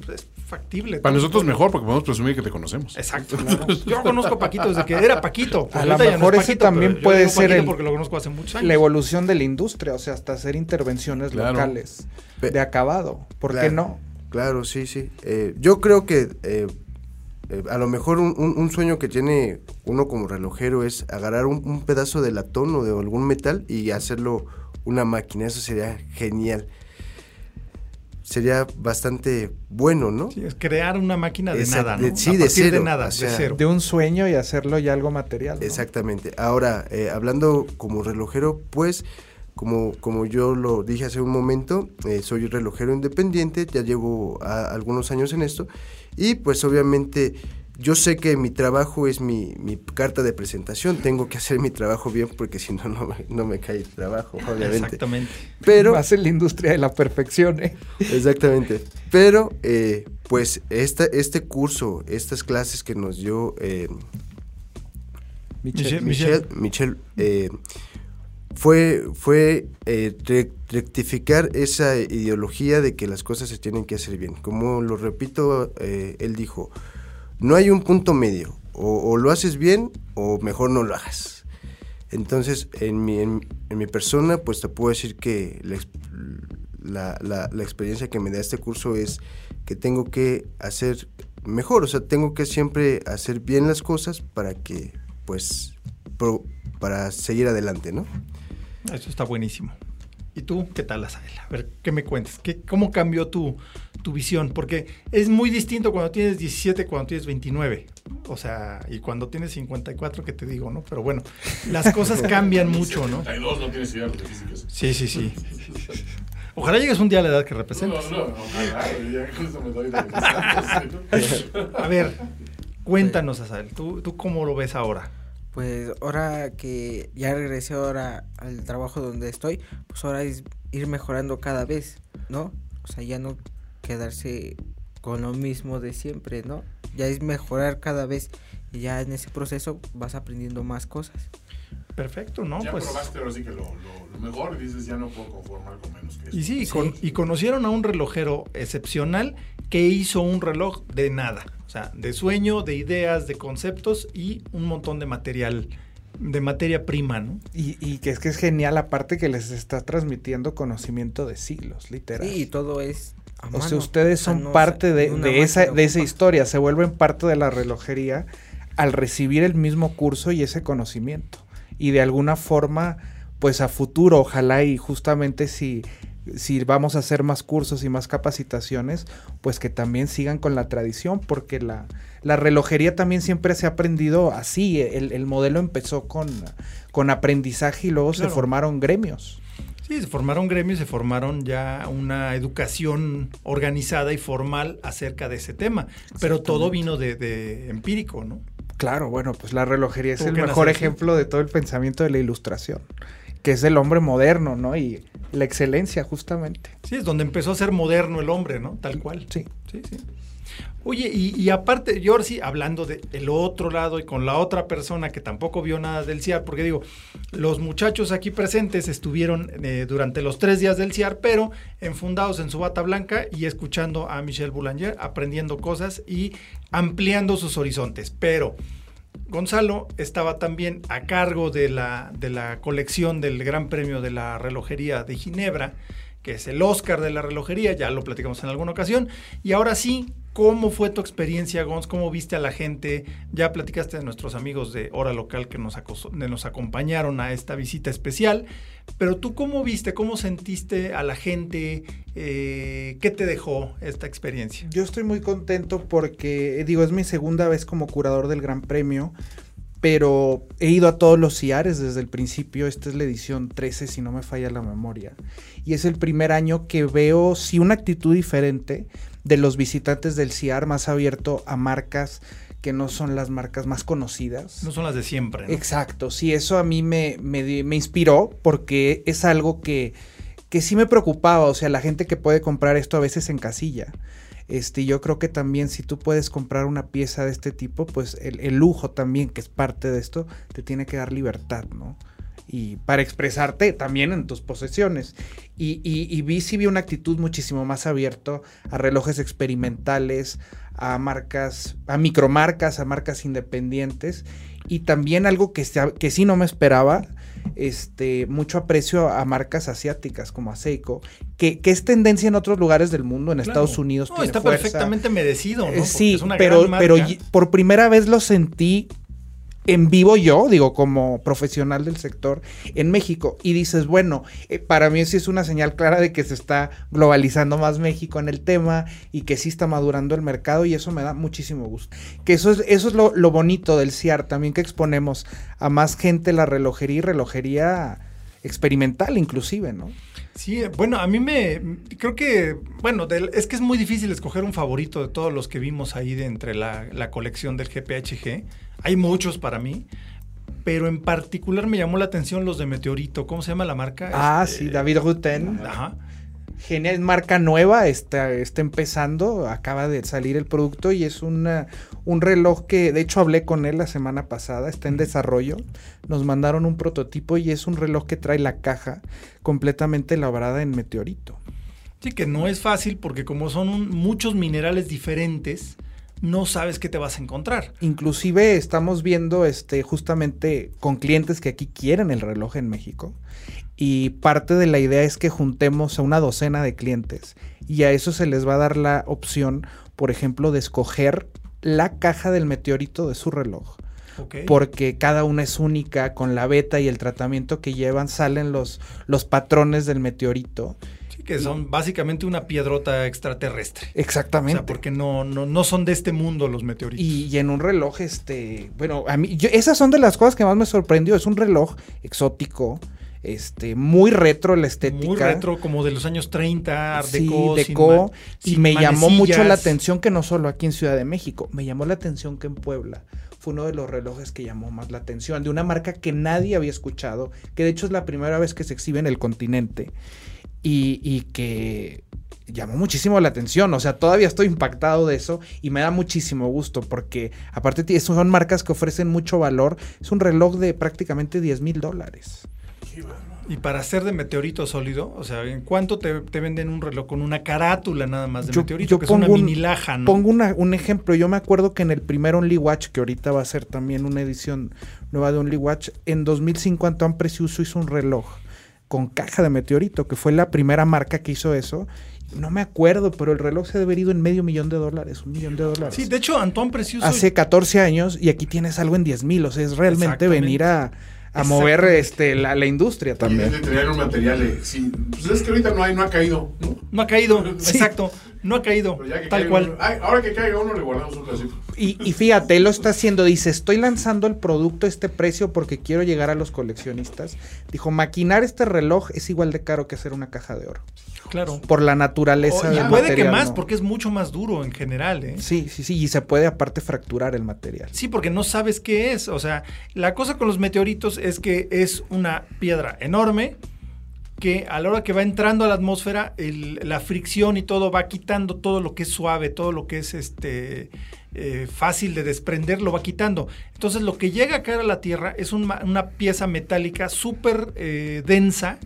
pues, es factible. Para nosotros mejor, porque podemos presumir que te conocemos. Exacto. <laughs> Yo conozco a Paquito desde que era Paquito. A Ahorita lo no es mejor ese Paquito, también puede ser el- porque lo conozco hace muchos años. La evolución de la industria, o sea, hasta hacer intervenciones Claro. locales de acabado. ¿Por qué Claro. no? Claro, sí, sí. Eh, yo creo que eh, eh, a lo mejor un, un- un sueño que tiene uno como relojero es agarrar un, un pedazo de latón o de algún metal y hacerlo una máquina. Eso sería genial. Sería bastante bueno, ¿no? Sí, es crear una máquina de Exacto, nada, ¿no? de- sí, a de partir de cero, nada, o sea, de cero. De un sueño y hacerlo ya algo material. ¿no? Exactamente. Ahora, eh, hablando como relojero, pues, como, como yo lo dije hace un momento, eh, soy relojero independiente, ya llevo a- algunos años en esto, y pues obviamente yo sé que mi trabajo es mi, mi carta de presentación, tengo que hacer mi trabajo bien porque si no, no me, no me cae el trabajo, <laughs> obviamente. Exactamente. Pero, en la industria de la perfección, ¿eh? Exactamente. Pero, eh, pues, esta, este curso, estas clases que nos dio eh, Michelle- Michelle, Michelle, eh, fue, fue eh, re- rectificar esa ideología de que las cosas se tienen que hacer bien. Como lo repito, eh, él dijo, no hay un punto medio, o, lo haces bien o mejor no lo hagas. Entonces, en mi, en, mi persona, pues te puedo decir que la- la experiencia que me da este curso es que tengo que hacer mejor, o sea, tengo que siempre hacer bien las cosas para que, pues, pro- para seguir adelante, ¿no? Eso está buenísimo. ¿Y tú qué tal, Asael? A ver, ¿qué me cuentes? ¿Qué, ¿Cómo cambió tu, tu visión? Porque es muy distinto cuando tienes 17 cuando tienes 29. O sea, y cuando tienes 54, que te digo, ¿no? Pero bueno, las cosas <laughs> cambian mucho, ¿no? 72 no tienes idea de físicas. Sí, sí, sí. Ojalá llegues un día a la edad que representas. no, ojalá, ya me doy de <laughs> A ver, cuéntanos, Asael, ¿tú, ¿tú cómo lo ves ahora? Pues ahora que ya regresé ahora al trabajo donde estoy, pues ahora es ir mejorando cada vez, ¿no? O sea, ya no quedarse con lo mismo de siempre, ¿no? Ya es mejorar cada vez y ya en ese proceso vas aprendiendo más cosas. Perfecto, ¿no? Ya pues, probaste ahora sí que lo, lo- lo mejor y dices, ya no puedo conformar con menos que eso. y sí, y con- y conocieron a un relojero excepcional que hizo un reloj de nada. O sea, de sueño, de ideas, de conceptos y un montón de material, de materia prima, ¿no? Y, y que es que es genial, aparte que les está transmitiendo conocimiento de siglos, literal. Sí, y todo es a O sea, ustedes son no, parte de, de esa, de esa historia, se vuelven parte de la relojería al recibir el mismo curso y ese conocimiento. Y de alguna forma, pues a futuro, ojalá y justamente si si vamos a hacer más cursos y más capacitaciones, pues que también sigan con la tradición, porque la, la relojería también siempre se ha aprendido así. El, el modelo empezó con, con aprendizaje y luego se formaron gremios. Sí, se formaron gremios, se formaron ya una educación organizada y formal acerca de ese tema, pero todo vino de, de empírico, ¿no? Claro, bueno, pues la relojería es el mejor ejemplo de todo el pensamiento de la ilustración, que es el hombre moderno, ¿no? Y la excelencia, justamente. Sí, es donde empezó a ser moderno el hombre, ¿no? Tal cual. Sí. Sí, sí. Oye, y, aparte, yo ahora sí, hablando del otro lado y con la otra persona que tampoco vio nada del CIAR, porque digo, los muchachos aquí presentes estuvieron eh, durante los tres días del CIAR, pero enfundados en su bata blanca y escuchando a Michelle Boulanger, aprendiendo cosas y ampliando sus horizontes. Pero Gonzalo estaba también a cargo de la, de la colección del Gran Premio de la Relojería de Ginebra, que es el Oscar de la relojería, ya lo platicamos en alguna ocasión. Y ahora sí, ¿cómo fue tu experiencia, Gonz? ¿Cómo viste a la gente? Ya platicaste de nuestros amigos de Hora Local que nos, nos acompañaron a esta visita especial. Pero tú, ¿cómo viste? ¿Cómo sentiste a la gente? Eh, ¿Qué te dejó esta experiencia? Yo estoy muy contento porque, digo, es mi segunda vez como curador del Gran Premio pero he ido a todos los CIARES desde el principio. Esta es la edición 13, si no me falla la memoria. Y es el primer año que veo, sí, una actitud diferente de los visitantes del CIAR, más abierto a marcas que no son las marcas más conocidas. No son las de siempre. Exacto, sí, eso a mí me, me, me inspiró porque es algo que, que sí me preocupaba. O sea, la gente que puede comprar esto a veces en casilla. Este, yo creo que también si tú puedes comprar una pieza de este tipo, pues el, lujo también, que es parte de esto, te tiene que dar libertad, ¿no? y para expresarte también en tus posesiones. Y, y, vi si vi una actitud muchísimo más abierto a relojes experimentales, a marcas, a micromarcas, a marcas independientes. Y también algo que, que sí no me esperaba, este, mucho aprecio a marcas asiáticas como a Seiko, que, que, es tendencia en otros lugares del mundo, en Estados Unidos. No, está perfectamente merecido, ¿no? Eh, sí, pero, pero por primera vez lo sentí en vivo yo, digo, como profesional del sector en México. Y dices, bueno, eh, para mí sí es una señal clara de que se está globalizando más México en el tema y que sí está madurando el mercado y eso me da muchísimo gusto. Que eso es, eso es lo, lo bonito del CIAR, también que exponemos a más gente la relojería y relojería experimental inclusive, ¿no? Sí, bueno, a mí me creo que, bueno, es que es muy difícil escoger un favorito de todos los que vimos ahí de entre la, la colección del GPHG. Hay muchos para mí, pero en particular me llamó la atención los de Meteorito. ¿Cómo se llama la marca? Ah, este, sí, David Ruten. Ajá. Genial, marca nueva, está, está empezando, acaba de salir el producto y es una, un reloj que, de hecho, hablé con él la semana pasada, está en desarrollo. Nos mandaron un prototipo y es un reloj que trae la caja completamente labrada en meteorito. Sí, que no es fácil porque como son muchos minerales diferentes, no sabes qué te vas a encontrar. Inclusive estamos viendo este justamente con clientes que aquí quieren el reloj en México y parte de la idea es que juntemos a una docena de clientes y a eso se les va a dar la opción, por ejemplo, de escoger la caja del meteorito de su reloj. Porque cada una es única, con la beta y el tratamiento que llevan, salen los, los patrones del meteorito que son básicamente una piedrota extraterrestre. Exactamente. O sea, porque no, no, no son de este mundo los meteoritos. Y, en un reloj, este, bueno, a mí, esas son de las cosas que más me sorprendió. Es un reloj exótico, este, muy retro la estética. Muy retro, como de los años 30, Art Deco. y me llamó mucho la atención que no solo aquí en Ciudad de México, me llamó la atención que en Puebla fue uno de los relojes que llamó más la atención, de una marca que nadie había escuchado, que de hecho es la primera vez que se exhibe en el continente y, que llamó muchísimo la atención. O sea, todavía estoy impactado de eso y me da muchísimo gusto porque aparte son marcas que ofrecen mucho valor. Es un reloj de prácticamente 10 mil dólares. Y para ser de meteorito sólido, o sea, ¿en cuánto te, venden un reloj con una carátula nada más de meteorito? que es una mini laja, ¿no? Pongo un ejemplo. Yo me acuerdo que en el primer Only Watch, que ahorita va a ser también una edición nueva de Only Watch, en 2005 Antoine Preciuso hizo un reloj con caja de meteorito, que fue la primera marca que hizo eso. No me acuerdo, pero el reloj se ha ido en medio millón de dólares, un millón de dólares. Sí, de hecho, Antoine Precioso. Hace 14 años y aquí tienes algo en 10 mil, o sea, es realmente venir a, a mover este la, la industria También de tener un material de, sí, pues es que ahorita no hay, no ha caído, ¿no? No ha caído, <laughs> Sí. exacto. No ha caído, Pero ya que tal cual. uno- ay, ahora que caiga uno le guardamos un pedacito. Y, y fíjate, él lo está haciendo, dice, estoy lanzando el producto a este precio porque quiero llegar a los coleccionistas. Dijo, maquinar este reloj es igual de caro que hacer una caja de oro. Claro. Por la naturaleza O- y del puede que más, ¿no? porque es mucho más duro en general, ¿eh? Sí, sí, sí, y se puede aparte fracturar el material. Sí, porque no sabes qué es. O sea, la cosa con los meteoritos es que es una piedra enorme que a la hora que va entrando a la atmósfera, el- la fricción y todo va quitando todo lo que es suave, todo lo que es este eh, fácil de desprender, lo va quitando. Entonces lo que llega a caer a la Tierra es un una pieza metálica súper eh, densa,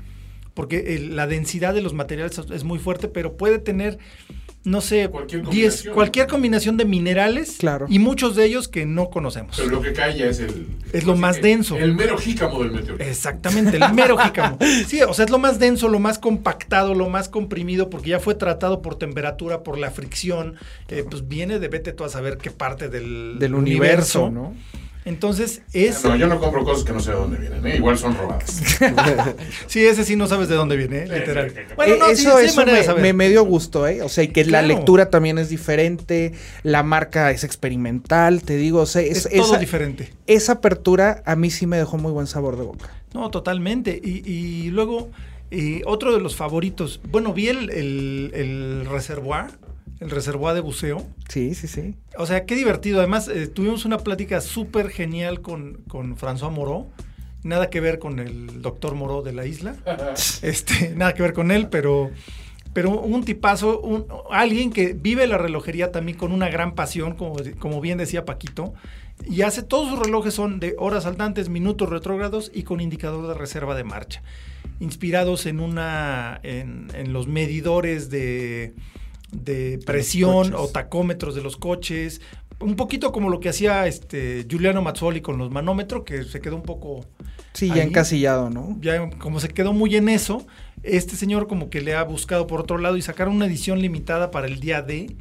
porque el- la densidad de los materiales es- muy fuerte, pero puede tener, no sé, Cualquier 10, combinación. cualquier combinación de minerales Claro. y muchos de ellos que no conocemos. Pero lo que cae ya es el... Es lo más el- denso. El mero jícamo del meteorito. Exactamente, el mero jícamo. <laughs> Sí, o sea, es lo más denso, lo más compactado, lo más comprimido, porque ya fue tratado por temperatura, por la fricción. eh, pues viene de vete tú a saber qué parte del, Del universo, ¿no? Entonces, es. No, yo no compro cosas que no sé de dónde vienen, ¿eh? igual son robadas. <laughs> <laughs> Sí, ese sí no sabes de dónde viene, ¿eh? literal. Bueno, Eh, no, sí, eso sí eso me, saber. me, me dio gusto, ¿eh? O sea, y que la lectura también es diferente, la marca es experimental, te digo, o sea, es, Es todo esa, diferente. esa apertura a mí sí me dejó muy buen sabor de boca. No, totalmente. Y, y luego, eh, otro de los favoritos. Bueno, vi el, el, el reservoir, el reservoir de buceo. Sí, sí, sí. O sea, qué divertido. Además, eh, tuvimos una plática súper genial con, con François Moreau. Nada que ver con el doctor Moreau de la isla. <laughs> Este, nada que ver con él, pero, pero un tipazo, un- alguien que vive la relojería también con una gran pasión, como, como bien decía Paquito. Y hace todos sus relojes son de horas saltantes, minutos retrógrados y con indicador de reserva de marcha. Inspirados en una. en, en los medidores de, de presión o tacómetros de los coches. Un poquito como lo que hacía este Giuliano Mazzoli con los manómetros, que se quedó un poco. Sí, ya ahí. encasillado, ¿no? Ya como se quedó muy en eso, este señor como que le ha buscado por otro lado y sacaron una edición limitada para el día D.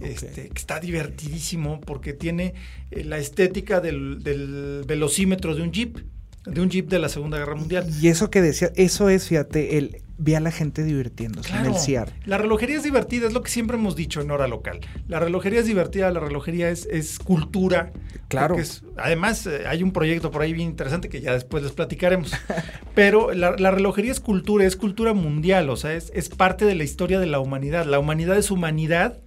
Este, que está divertidísimo porque tiene eh, la estética del, del velocímetro de un jeep, de un jeep de la Segunda Guerra Mundial. Y eso que decía, eso es, fíjate, el ve a la gente divirtiéndose en el CIAR. La relojería es divertida, es lo que siempre hemos dicho en hora local. La relojería es divertida, la relojería es, es cultura. Claro. porque es- además, eh, hay un proyecto por ahí bien interesante que ya después les platicaremos. <laughs> Pero la, la relojería es cultura, es cultura mundial, o sea, es, es parte de la historia de la humanidad. La humanidad es humanidad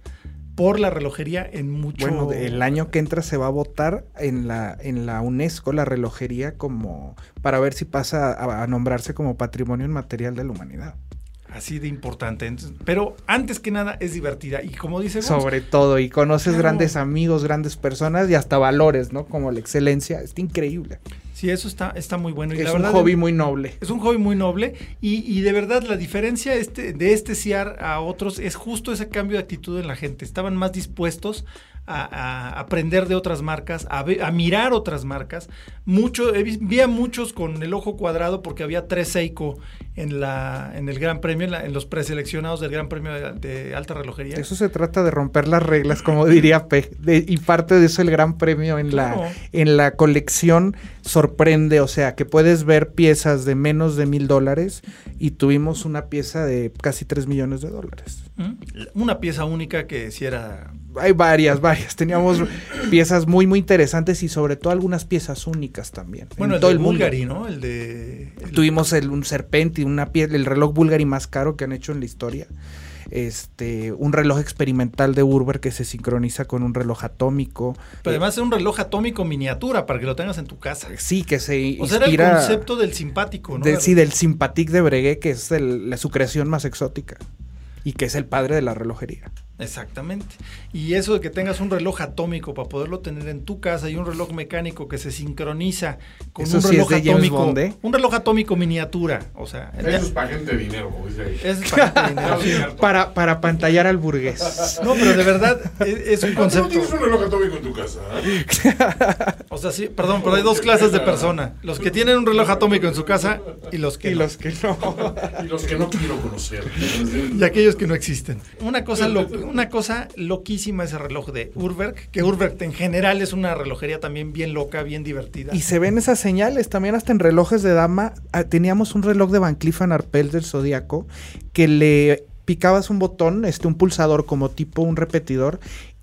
por la relojería en mucho... Bueno, el año que entra se va a votar en la, en la UNESCO la relojería como para ver si pasa a, a nombrarse como patrimonio inmaterial de la humanidad. Así de importante. Entonces, pero antes que nada es divertida. Y como dice Gonz, Sobre todo, y conoces Claro. grandes amigos, grandes personas y hasta valores, ¿no? Como la excelencia. Está increíble. sí, eso está, está muy bueno. Y es la un hobby muy noble. Es un hobby muy noble y, y de verdad la diferencia este, de este CIAR a otros es justo ese cambio de actitud en la gente. Estaban más dispuestos a, a aprender de otras marcas, a, ve- a mirar otras marcas. Mucho, vis- vi a muchos con el ojo cuadrado porque había tres Seiko en, la, en el Gran Premio, en, la- en los preseleccionados del Gran Premio de, de alta relojería. Eso se trata de romper las reglas, como <laughs> diría P. De- y parte de eso el gran premio en la, en la colección sorprende. O sea, que puedes ver piezas de menos de mil dólares y tuvimos una pieza de casi tres millones de dólares. ¿Mm? Una pieza única que si era... Hay varias, varias. Teníamos piezas muy, muy interesantes y sobre todo algunas piezas únicas también. en Bueno, el todo de el mundo. Bulgari, ¿no? El de... el- Tuvimos el, un Serpenti, una pie- el reloj Bulgari más caro que han hecho en la historia. Este, un reloj experimental de Urber que se sincroniza con un reloj atómico. Pero además es un reloj atómico miniatura para que lo tengas en tu casa. Sí, que se O sea, era el concepto del simpático, ¿no? de- sí, del Sympathique de Breguet, que es el- la, su creación más exótica y que es el padre de la relojería. Exactamente. Y eso de que tengas un reloj atómico para poderlo tener en tu casa y un reloj mecánico que se sincroniza con Eso un sí reloj es de James atómico. Bond, ¿eh? Un reloj atómico miniatura. O sea, ya- Eso es para gente de dinero, como dice ahí. es para dinero. <laughs> Para, para pantallar al burgués. No, pero de verdad es, es un ¿Por qué no concepto. tienes un reloj atómico en tu casa? ah? O sea, sí, perdón, pero hay dos clases de persona. Los que tienen un reloj atómico en su casa y los que y no. los que no. <laughs> Y los que no quiero conocer. y aquellos que no existen. Una cosa lo- una cosa loquísima ese reloj de Urwerk, que Urwerk en general es una relojería también bien loca, bien divertida. Y se ven esas señales también hasta en relojes de dama. ah, Teníamos un reloj de Van Cleef Arpels del Zodíaco que le picabas un botón, este un pulsador como tipo un repetidor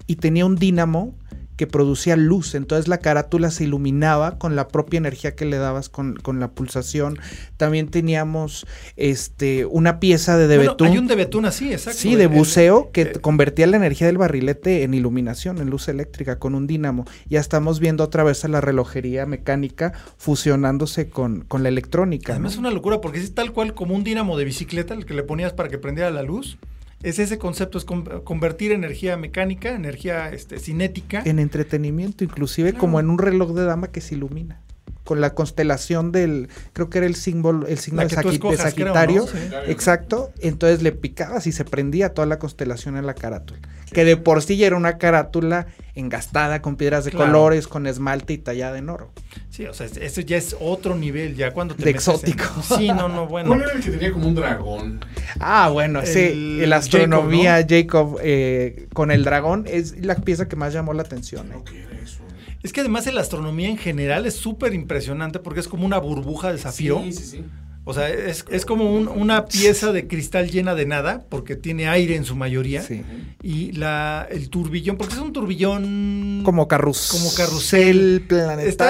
y tenía un dínamo que producía luz, entonces la carátula se iluminaba con la propia energía que le dabas con, con la pulsación. También teníamos este una pieza de, de Bueno, betún. hay un de betún así, exacto. Sí, de buceo que eh, convertía la energía del barrilete en iluminación, en luz eléctrica con un dínamo. Ya estamos viendo otra vez a la relojería mecánica fusionándose con, con la electrónica. Además ¿no? es una locura porque es tal cual como un dínamo de bicicleta, el que le ponías para que prendiera la luz. Es ese concepto, es con- convertir energía mecánica, energía este, cinética. En entretenimiento, inclusive Claro. como en un reloj de dama que se ilumina. Con la constelación del, creo que era el símbolo, el signo de, creo, Sagitario. ¿no? Sí. Exacto. Entonces le picabas y se prendía toda la constelación en la carátula. Que de por sí ya era una carátula engastada con piedras de Claro. colores, con esmalte y tallada en oro. Sí, o sea, es- eso ya es otro nivel, ya cuando te De metes en- exótico. <laughs> Sí, no, no, bueno. ¿Cuál era el que tenía como un dragón? Ah, bueno, sí, El el astronomía Jacob, eh, con el dragón es la pieza que más llamó la atención. ¿eh? ¿Qué era eso? Es que además la astronomía en general es súper impresionante porque es como una burbuja de zafiro. Sí, sí, sí. O sea, es, es como un- una pieza de cristal llena de nada, porque tiene aire en su mayoría. Sí. Y la, el turbillón, porque es un turbillón... Como carrus Como carrusel. Está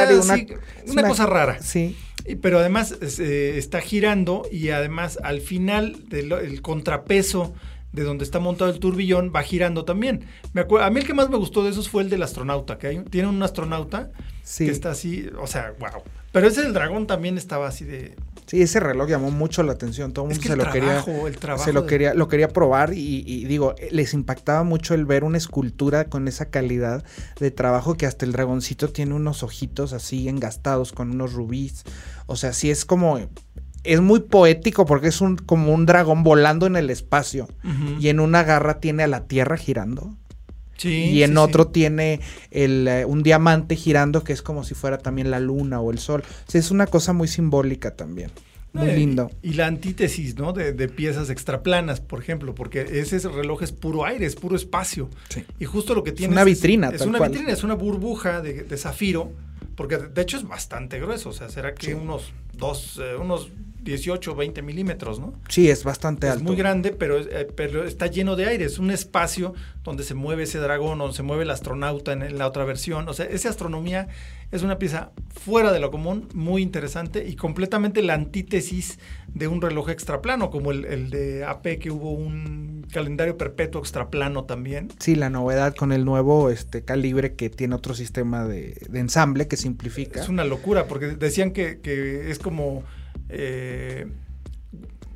planetario, una, una, una cosa rara. Sí. Pero además eh, está girando y además al final del el contrapeso de donde está montado el turbillón va girando también. Me acuerdo, a mí el que más me gustó de esos fue el del astronauta, que hay, tiene un astronauta Sí. que está así, o sea, wow. Pero ese del dragón también estaba así de... Sí, ese reloj llamó mucho la atención. Todo el Es mundo que se el lo quería. trabajo, el trabajo Se lo de- quería, lo quería probar y, y digo, les impactaba mucho el ver una escultura con esa calidad de trabajo que hasta el dragoncito tiene unos ojitos así engastados con unos rubíes. O sea, sí es como. Es muy poético porque es un como un dragón volando en el espacio. Y en una garra tiene a la Tierra girando. Sí, y en sí, otro sí. tiene el, eh, un diamante girando que es como si fuera también la luna o el sol. O sea, es una cosa muy simbólica también. Muy Eh, lindo. Y la antítesis, ¿no? De, de piezas extraplanas, por ejemplo, porque ese reloj es puro aire, es puro espacio. Sí. Y justo lo que tiene una vitrina, Es, tal una cual. vitrina, es una burbuja de, de zafiro, porque de, hecho es bastante grueso, o sea, será que unos dos, eh, unos 18, 20 milímetros, ¿no? Sí, es bastante Es alto. muy grande, pero, es- eh, pero está lleno de aire. Es un espacio donde se mueve ese dragón, donde se mueve el astronauta en, en la otra versión. O sea, esa astronomía es una pieza fuera de lo común, muy interesante y completamente la antítesis de un reloj extraplano, como el, el de AP, que hubo un calendario perpetuo extraplano también. Sí, la novedad con el nuevo este calibre que tiene otro sistema de, de ensamble que simplifica. Es una locura, porque decían que, que es como eh,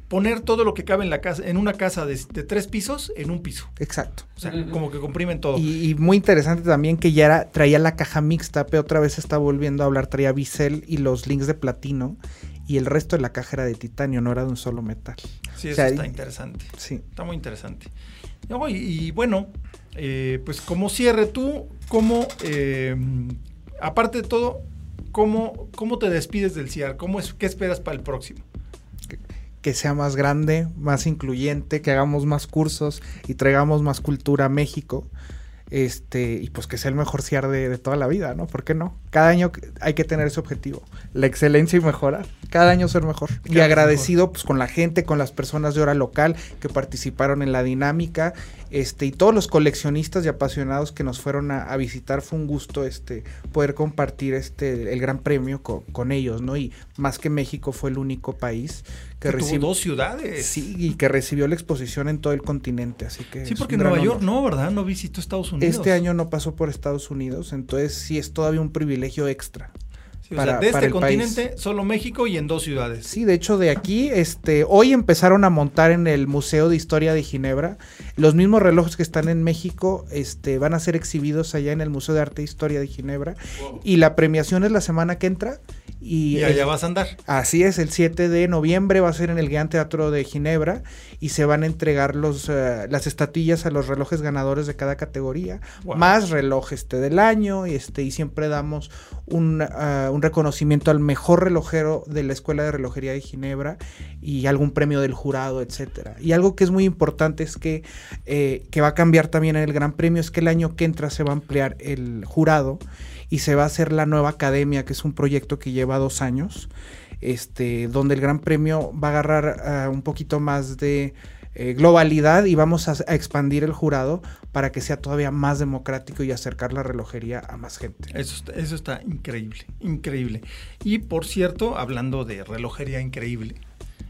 poner todo lo que cabe en la casa, en una casa de, de tres pisos, en un piso. Exacto. O sea, como que comprimen todo. Y, y muy interesante también que ya era, traía la caja mixta, pero otra vez está volviendo a hablar, traía bisel y los links de platino y el resto de la caja era de titanio, no era de un solo metal. Sí, O eso sea, está y- interesante. Sí. Está muy interesante. No, y, y bueno, eh, pues como cierre tú, ¿cómo, eh, aparte de todo, cómo, cómo te despides del CIAR? ¿Cómo es, ¿Qué esperas para el próximo? Que sea más grande, más incluyente, que hagamos más cursos y traigamos más cultura a México. Este, y pues que sea el mejor CIAR de, de toda la vida, ¿no? ¿Por qué no? Cada año hay que tener ese objetivo, la excelencia y mejorar. Cada año ser mejor. y agradecido pues con la gente, con las personas de hora local que participaron en la dinámica, este, y todos los coleccionistas y apasionados que nos fueron a, a visitar. Fue un gusto este poder compartir este el gran premio co- con ellos, ¿no? Y más que México fue el único país que, Que tuvo recibió dos ciudades. Sí, y que recibió la exposición en todo el continente, así que Sí, porque Nueva York honor. no, ¿verdad? No visitó Estados Unidos. Este año no pasó por Estados Unidos, entonces sí es todavía un privilegio extra. Sí, o para- sea, de para este el país. continente, solo México y en dos ciudades. Sí, de hecho de aquí, este, hoy empezaron a montar en el Museo de Historia de Ginebra los mismos relojes que están en México, este, van a ser exhibidos allá en el Museo de Arte e Historia de Ginebra y la premiación es la semana que entra Y, allá vas a andar. Así es, el 7 de noviembre va a ser en el Gran Teatro de Ginebra y se van a entregar los, eh, las estatillas a los relojes ganadores de cada categoría, más reloj este del año y, este, y siempre damos un, eh, un, reconocimiento al mejor relojero de la Escuela de Relojería de Ginebra y algún premio del jurado, etcétera. Y algo que es muy importante es que, eh, que va a cambiar también en el Gran Premio es que el año que entra se va a ampliar el jurado y se va a hacer la nueva academia, que es un proyecto que lleva dos años, este, donde el Gran Premio va a agarrar ah, un poquito más de eh, globalidad y vamos a, expandir el jurado para que sea todavía más democrático y acercar la relojería a más gente. Eso está, eso está increíble, increíble. Y por cierto, hablando de relojería increíble,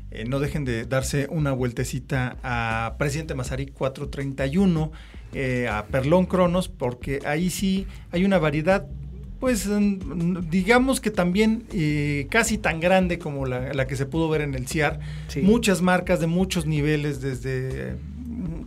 eh, no dejen de darse una vueltecita a Presidente Mazarí 431, eh, a Perlón Cronos, porque ahí sí hay una variedad pues digamos que también eh, casi tan grande como la, que se pudo ver en el CIAR. Muchas marcas de muchos niveles, desde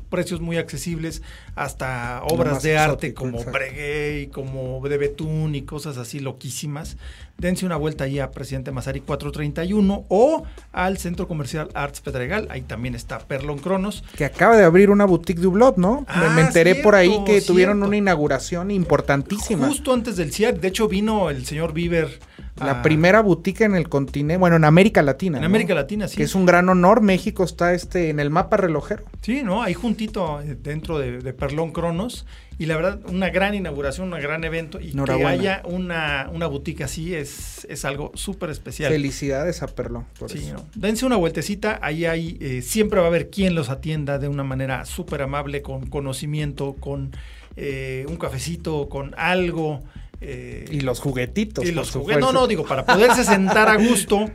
precios muy accesibles hasta obras de arte como Breguet como de Betún y cosas así loquísimas. Dense una vuelta ahí a Presidente Mazari 431 o al Centro Comercial Arts Pedregal. Ahí también está Perlon Cronos. Que acaba de abrir una boutique de Hublot, ¿no? me, ah, enteré por ahí que tuvieron una inauguración importantísima. Justo antes del CIAR. De hecho, vino el señor Bieber la primera boutique en el continente, bueno, en América Latina. En América Latina, sí. Que es un gran honor. México está este en el mapa relojero. Sí, ¿no? Ahí juntito eh, dentro de, Perlón Cronos. Y la verdad, una gran inauguración, un gran evento. Y que haya una, una boutique así es, es algo súper especial. Felicidades a Perlón. sí, ¿no? Dense una vueltecita. Ahí hay, eh, siempre va a haber quien los atienda de una manera súper amable, con conocimiento, con eh, un cafecito, con algo. Eh, y los juguetitos. Y los juguetes. No, no, digo, para poderse sentar a gusto.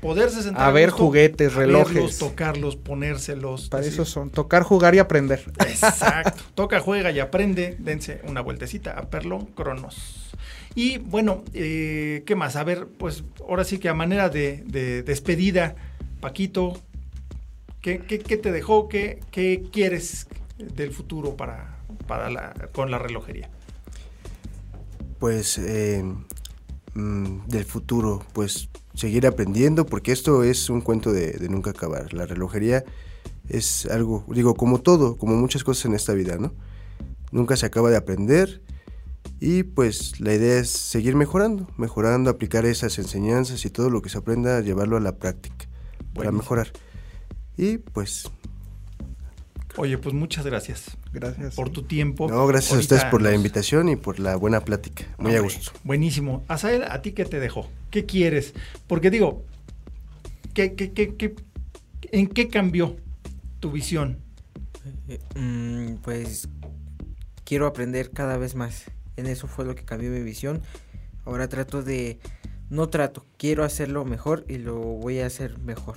Poderse sentar a, ver juguetes, relojes. tocarlos, ponérselos. Para eso son, tocar, jugar y aprender. Exacto. <laughs> Toca, juega y aprende. Dense una vueltecita a Perlón Cronos. Y bueno, eh, ¿qué más? A ver, pues ahora sí que a manera de, despedida, Paquito, ¿qué, te dejó? ¿Qué, ¿Qué, quieres del futuro para, para la, con la relojería? Pues eh, mm, del futuro, pues seguir aprendiendo, porque esto es un cuento de, nunca acabar. La relojería es algo, digo, como todo, como muchas cosas en esta vida, ¿no? Nunca se acaba de aprender y pues la idea es seguir mejorando, mejorando, aplicar esas enseñanzas y todo lo que se aprenda, llevarlo a la práctica para mejorar. Y pues Oye, pues muchas gracias. Gracias. Por tu tiempo. No, gracias a ustedes por la invitación y por la buena plática. Muy a gusto. Buenísimo. Azael, ¿a ti qué te dejó? ¿Qué quieres? Porque digo, ¿qué, qué, qué, en qué cambió tu visión? Eh, mm, pues quiero aprender cada vez más. En eso fue lo que cambió mi visión. Ahora trato de, no trato, quiero hacerlo mejor y lo voy a hacer mejor.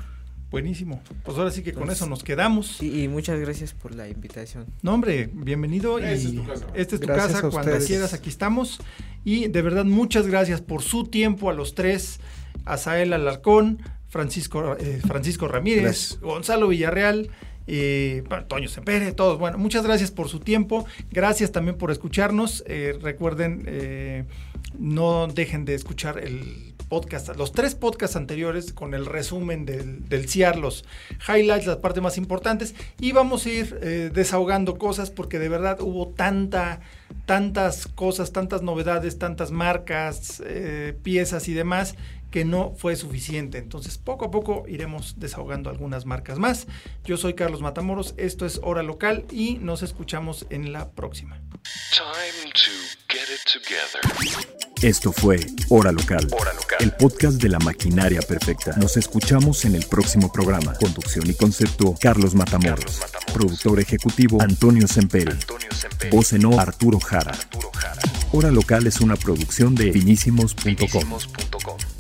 Buenísimo. Pues ahora sí que con eso nos quedamos. Y, muchas gracias por la invitación. No, hombre, bienvenido. y Esta es tu casa. Cuando quieras, aquí estamos. Y de verdad, muchas gracias por su tiempo a los tres. A Sael Alarcón, Francisco, eh, Francisco Ramírez, Gonzalo Villarreal. Eh, Toño Sempere, todos. Bueno, muchas gracias por su tiempo. Gracias también por escucharnos. Eh, recuerden, eh, no dejen de escuchar el podcast, los tres podcasts anteriores con el resumen del, del CIAR, los highlights, las partes más importantes. Y vamos a ir eh, desahogando cosas porque de verdad hubo tanta, tantas cosas, tantas novedades, tantas marcas, eh, piezas y demás que no fue suficiente. Entonces, poco a poco iremos desahogando algunas marcas más. Yo soy Carlos Matamoros, esto es Hora Local y nos escuchamos en la próxima. Esto fue Hora Local, el podcast de la maquinaria perfecta. Nos escuchamos en el próximo programa. Conducción y concepto, Carlos Matamoros. Productor ejecutivo, Antonio Semperi. Voz en Arturo Jara. Hora Local es una producción de finísimos.com.